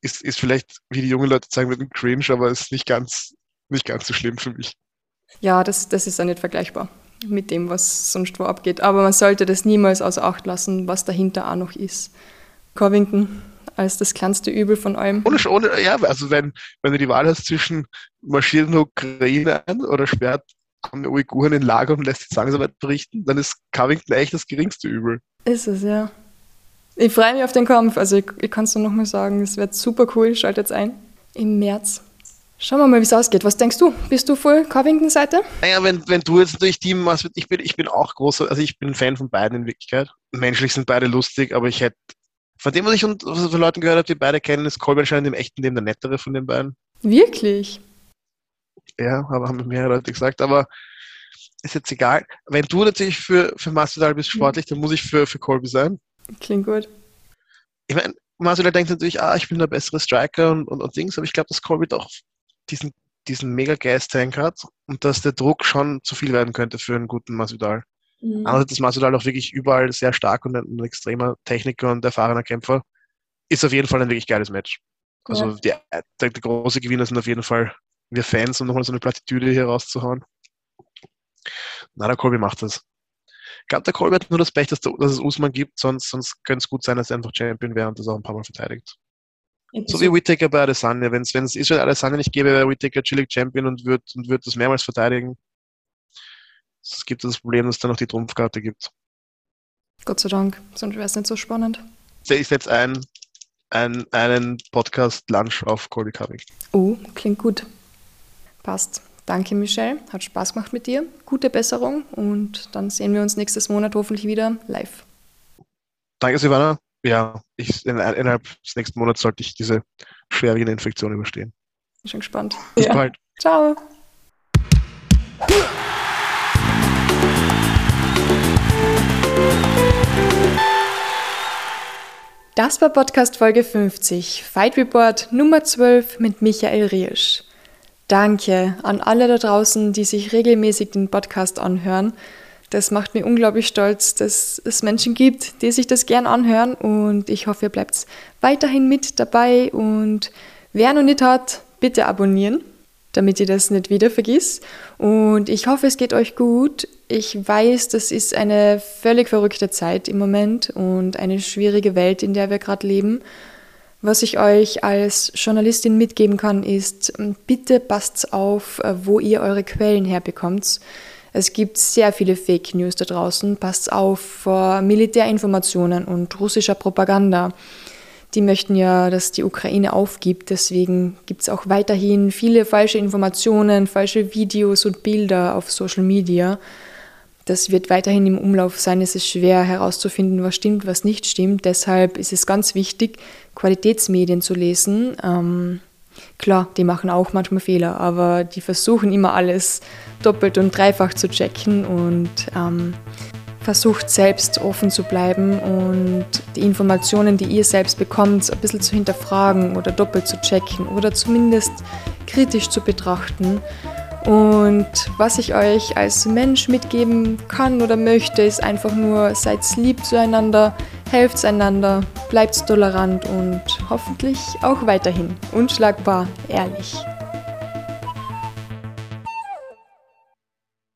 ist, ist vielleicht, wie die jungen Leute sagen würden, cringe, aber ist nicht ganz, nicht ganz so schlimm für mich. Ja, das, das ist ja nicht vergleichbar mit dem, was sonst wo abgeht. Aber man sollte das niemals außer Acht lassen, was dahinter auch noch ist. Covington als das kleinste Übel von allem. Ohne, ohne, ja, also wenn, wenn du die Wahl hast zwischen marschiert in Ukraine ein oder sperrt haben Uiguren in Lager und lässt die Zwangsarbeit berichten, dann ist Covington echt das geringste Übel. Ist es, ja. Ich freue mich auf den Kampf. Also ich, ich kann es nur nochmal sagen, es wird super cool. Schaltet ein. Im März. Schauen wir mal, wie es ausgeht. Was denkst du? Bist du voll Covington-Seite? Naja, wenn, wenn du jetzt natürlich Team machst, ich bin, ich bin auch großer, also ich bin ein Fan von beiden in Wirklichkeit. Menschlich sind beide lustig, aber ich hätte, von dem, was ich von Leuten gehört habe, die beide kennen, ist Colby anscheinend im echten Leben der nettere von den beiden. Wirklich? Ja, aber haben mehrere Leute gesagt, aber ist jetzt egal. Wenn du natürlich für, für Masvidal bist mhm. sportlich, dann muss ich für, für Colby sein. Klingt gut. Ich meine, Masvidal denkt natürlich, ah, ich bin der bessere Striker und, und, und Dings, aber ich glaube, dass Colby doch diesen, diesen mega Gas-Tank hat und dass der Druck schon zu viel werden könnte für einen guten Masvidal. Mhm. Andererseits ist Masvidal auch wirklich überall sehr stark und ein, ein, extremer Techniker und erfahrener Kämpfer. Ist auf jeden Fall ein wirklich geiles Match. Also ja. die, der, der, große Gewinner sind auf jeden Fall wir Fans, um nochmal so eine Plattitüde hier rauszuhauen. Na, der Colby macht das. Glaube, der Colby hat nur das Pech, dass, dass es Usman gibt, sonst, sonst könnte es gut sein, dass er einfach Champion wäre und das auch ein paar Mal verteidigt. So wie Whittaker bei Adesanya. Wenn es Israel Adesanya nicht gäbe, wäre Whittaker chillig Champion und würde und würd das mehrmals verteidigen. Es gibt das Problem, dass es da noch die Trumpfkarte gibt. Gott sei Dank, sonst wäre es nicht so spannend. Ich setze ein, ein, einen Podcast-Lunch auf Colby Covington. Oh, klingt gut. Passt. Danke, Michelle. Hat Spaß gemacht mit dir. Gute Besserung und dann sehen wir uns nächstes Monat hoffentlich wieder live. Danke, Silvana. Ja, ich, in, innerhalb des nächsten Monats sollte ich diese schwerwiegende Infektion überstehen. Bin schon gespannt. Bis ja. bald. Ciao. Das war Podcast Folge 50, Fight Report Nummer 12 mit Michael Riesch. Danke an alle da draußen, die sich regelmäßig den Podcast anhören. Das macht mir unglaublich stolz, dass es Menschen gibt, die sich das gern anhören und ich hoffe, ihr bleibt weiterhin mit dabei und wer noch nicht hat, bitte abonnieren, damit ihr das nicht wieder vergisst. Und ich hoffe, es geht euch gut. Ich weiß, das ist eine völlig verrückte Zeit im Moment und eine schwierige Welt, in der wir gerade leben. Was ich euch als Journalistin mitgeben kann, ist, ähm, bitte passt auf, äh, wo ihr eure Quellen herbekommt. Es gibt sehr viele Fake News da draußen. Passt auf vor Militärinformationen und russischer Propaganda. Die möchten ja, dass die Ukraine aufgibt. Deswegen gibt es auch weiterhin viele falsche Informationen, falsche Videos und Bilder auf Social Media. Das wird weiterhin im Umlauf sein. Es ist schwer herauszufinden, was stimmt, was nicht stimmt. Deshalb ist es ganz wichtig, Qualitätsmedien zu lesen. Ähm, klar, die machen auch manchmal Fehler, aber die versuchen immer alles doppelt und dreifach zu checken und ähm, versucht selbst offen zu bleiben und die Informationen, die ihr selbst bekommt, ein bisschen zu hinterfragen oder doppelt zu checken oder zumindest kritisch zu betrachten. Und was ich euch als Mensch mitgeben kann oder möchte, ist einfach nur, seid lieb zueinander, helft einander, bleibt tolerant und hoffentlich auch weiterhin unschlagbar ehrlich.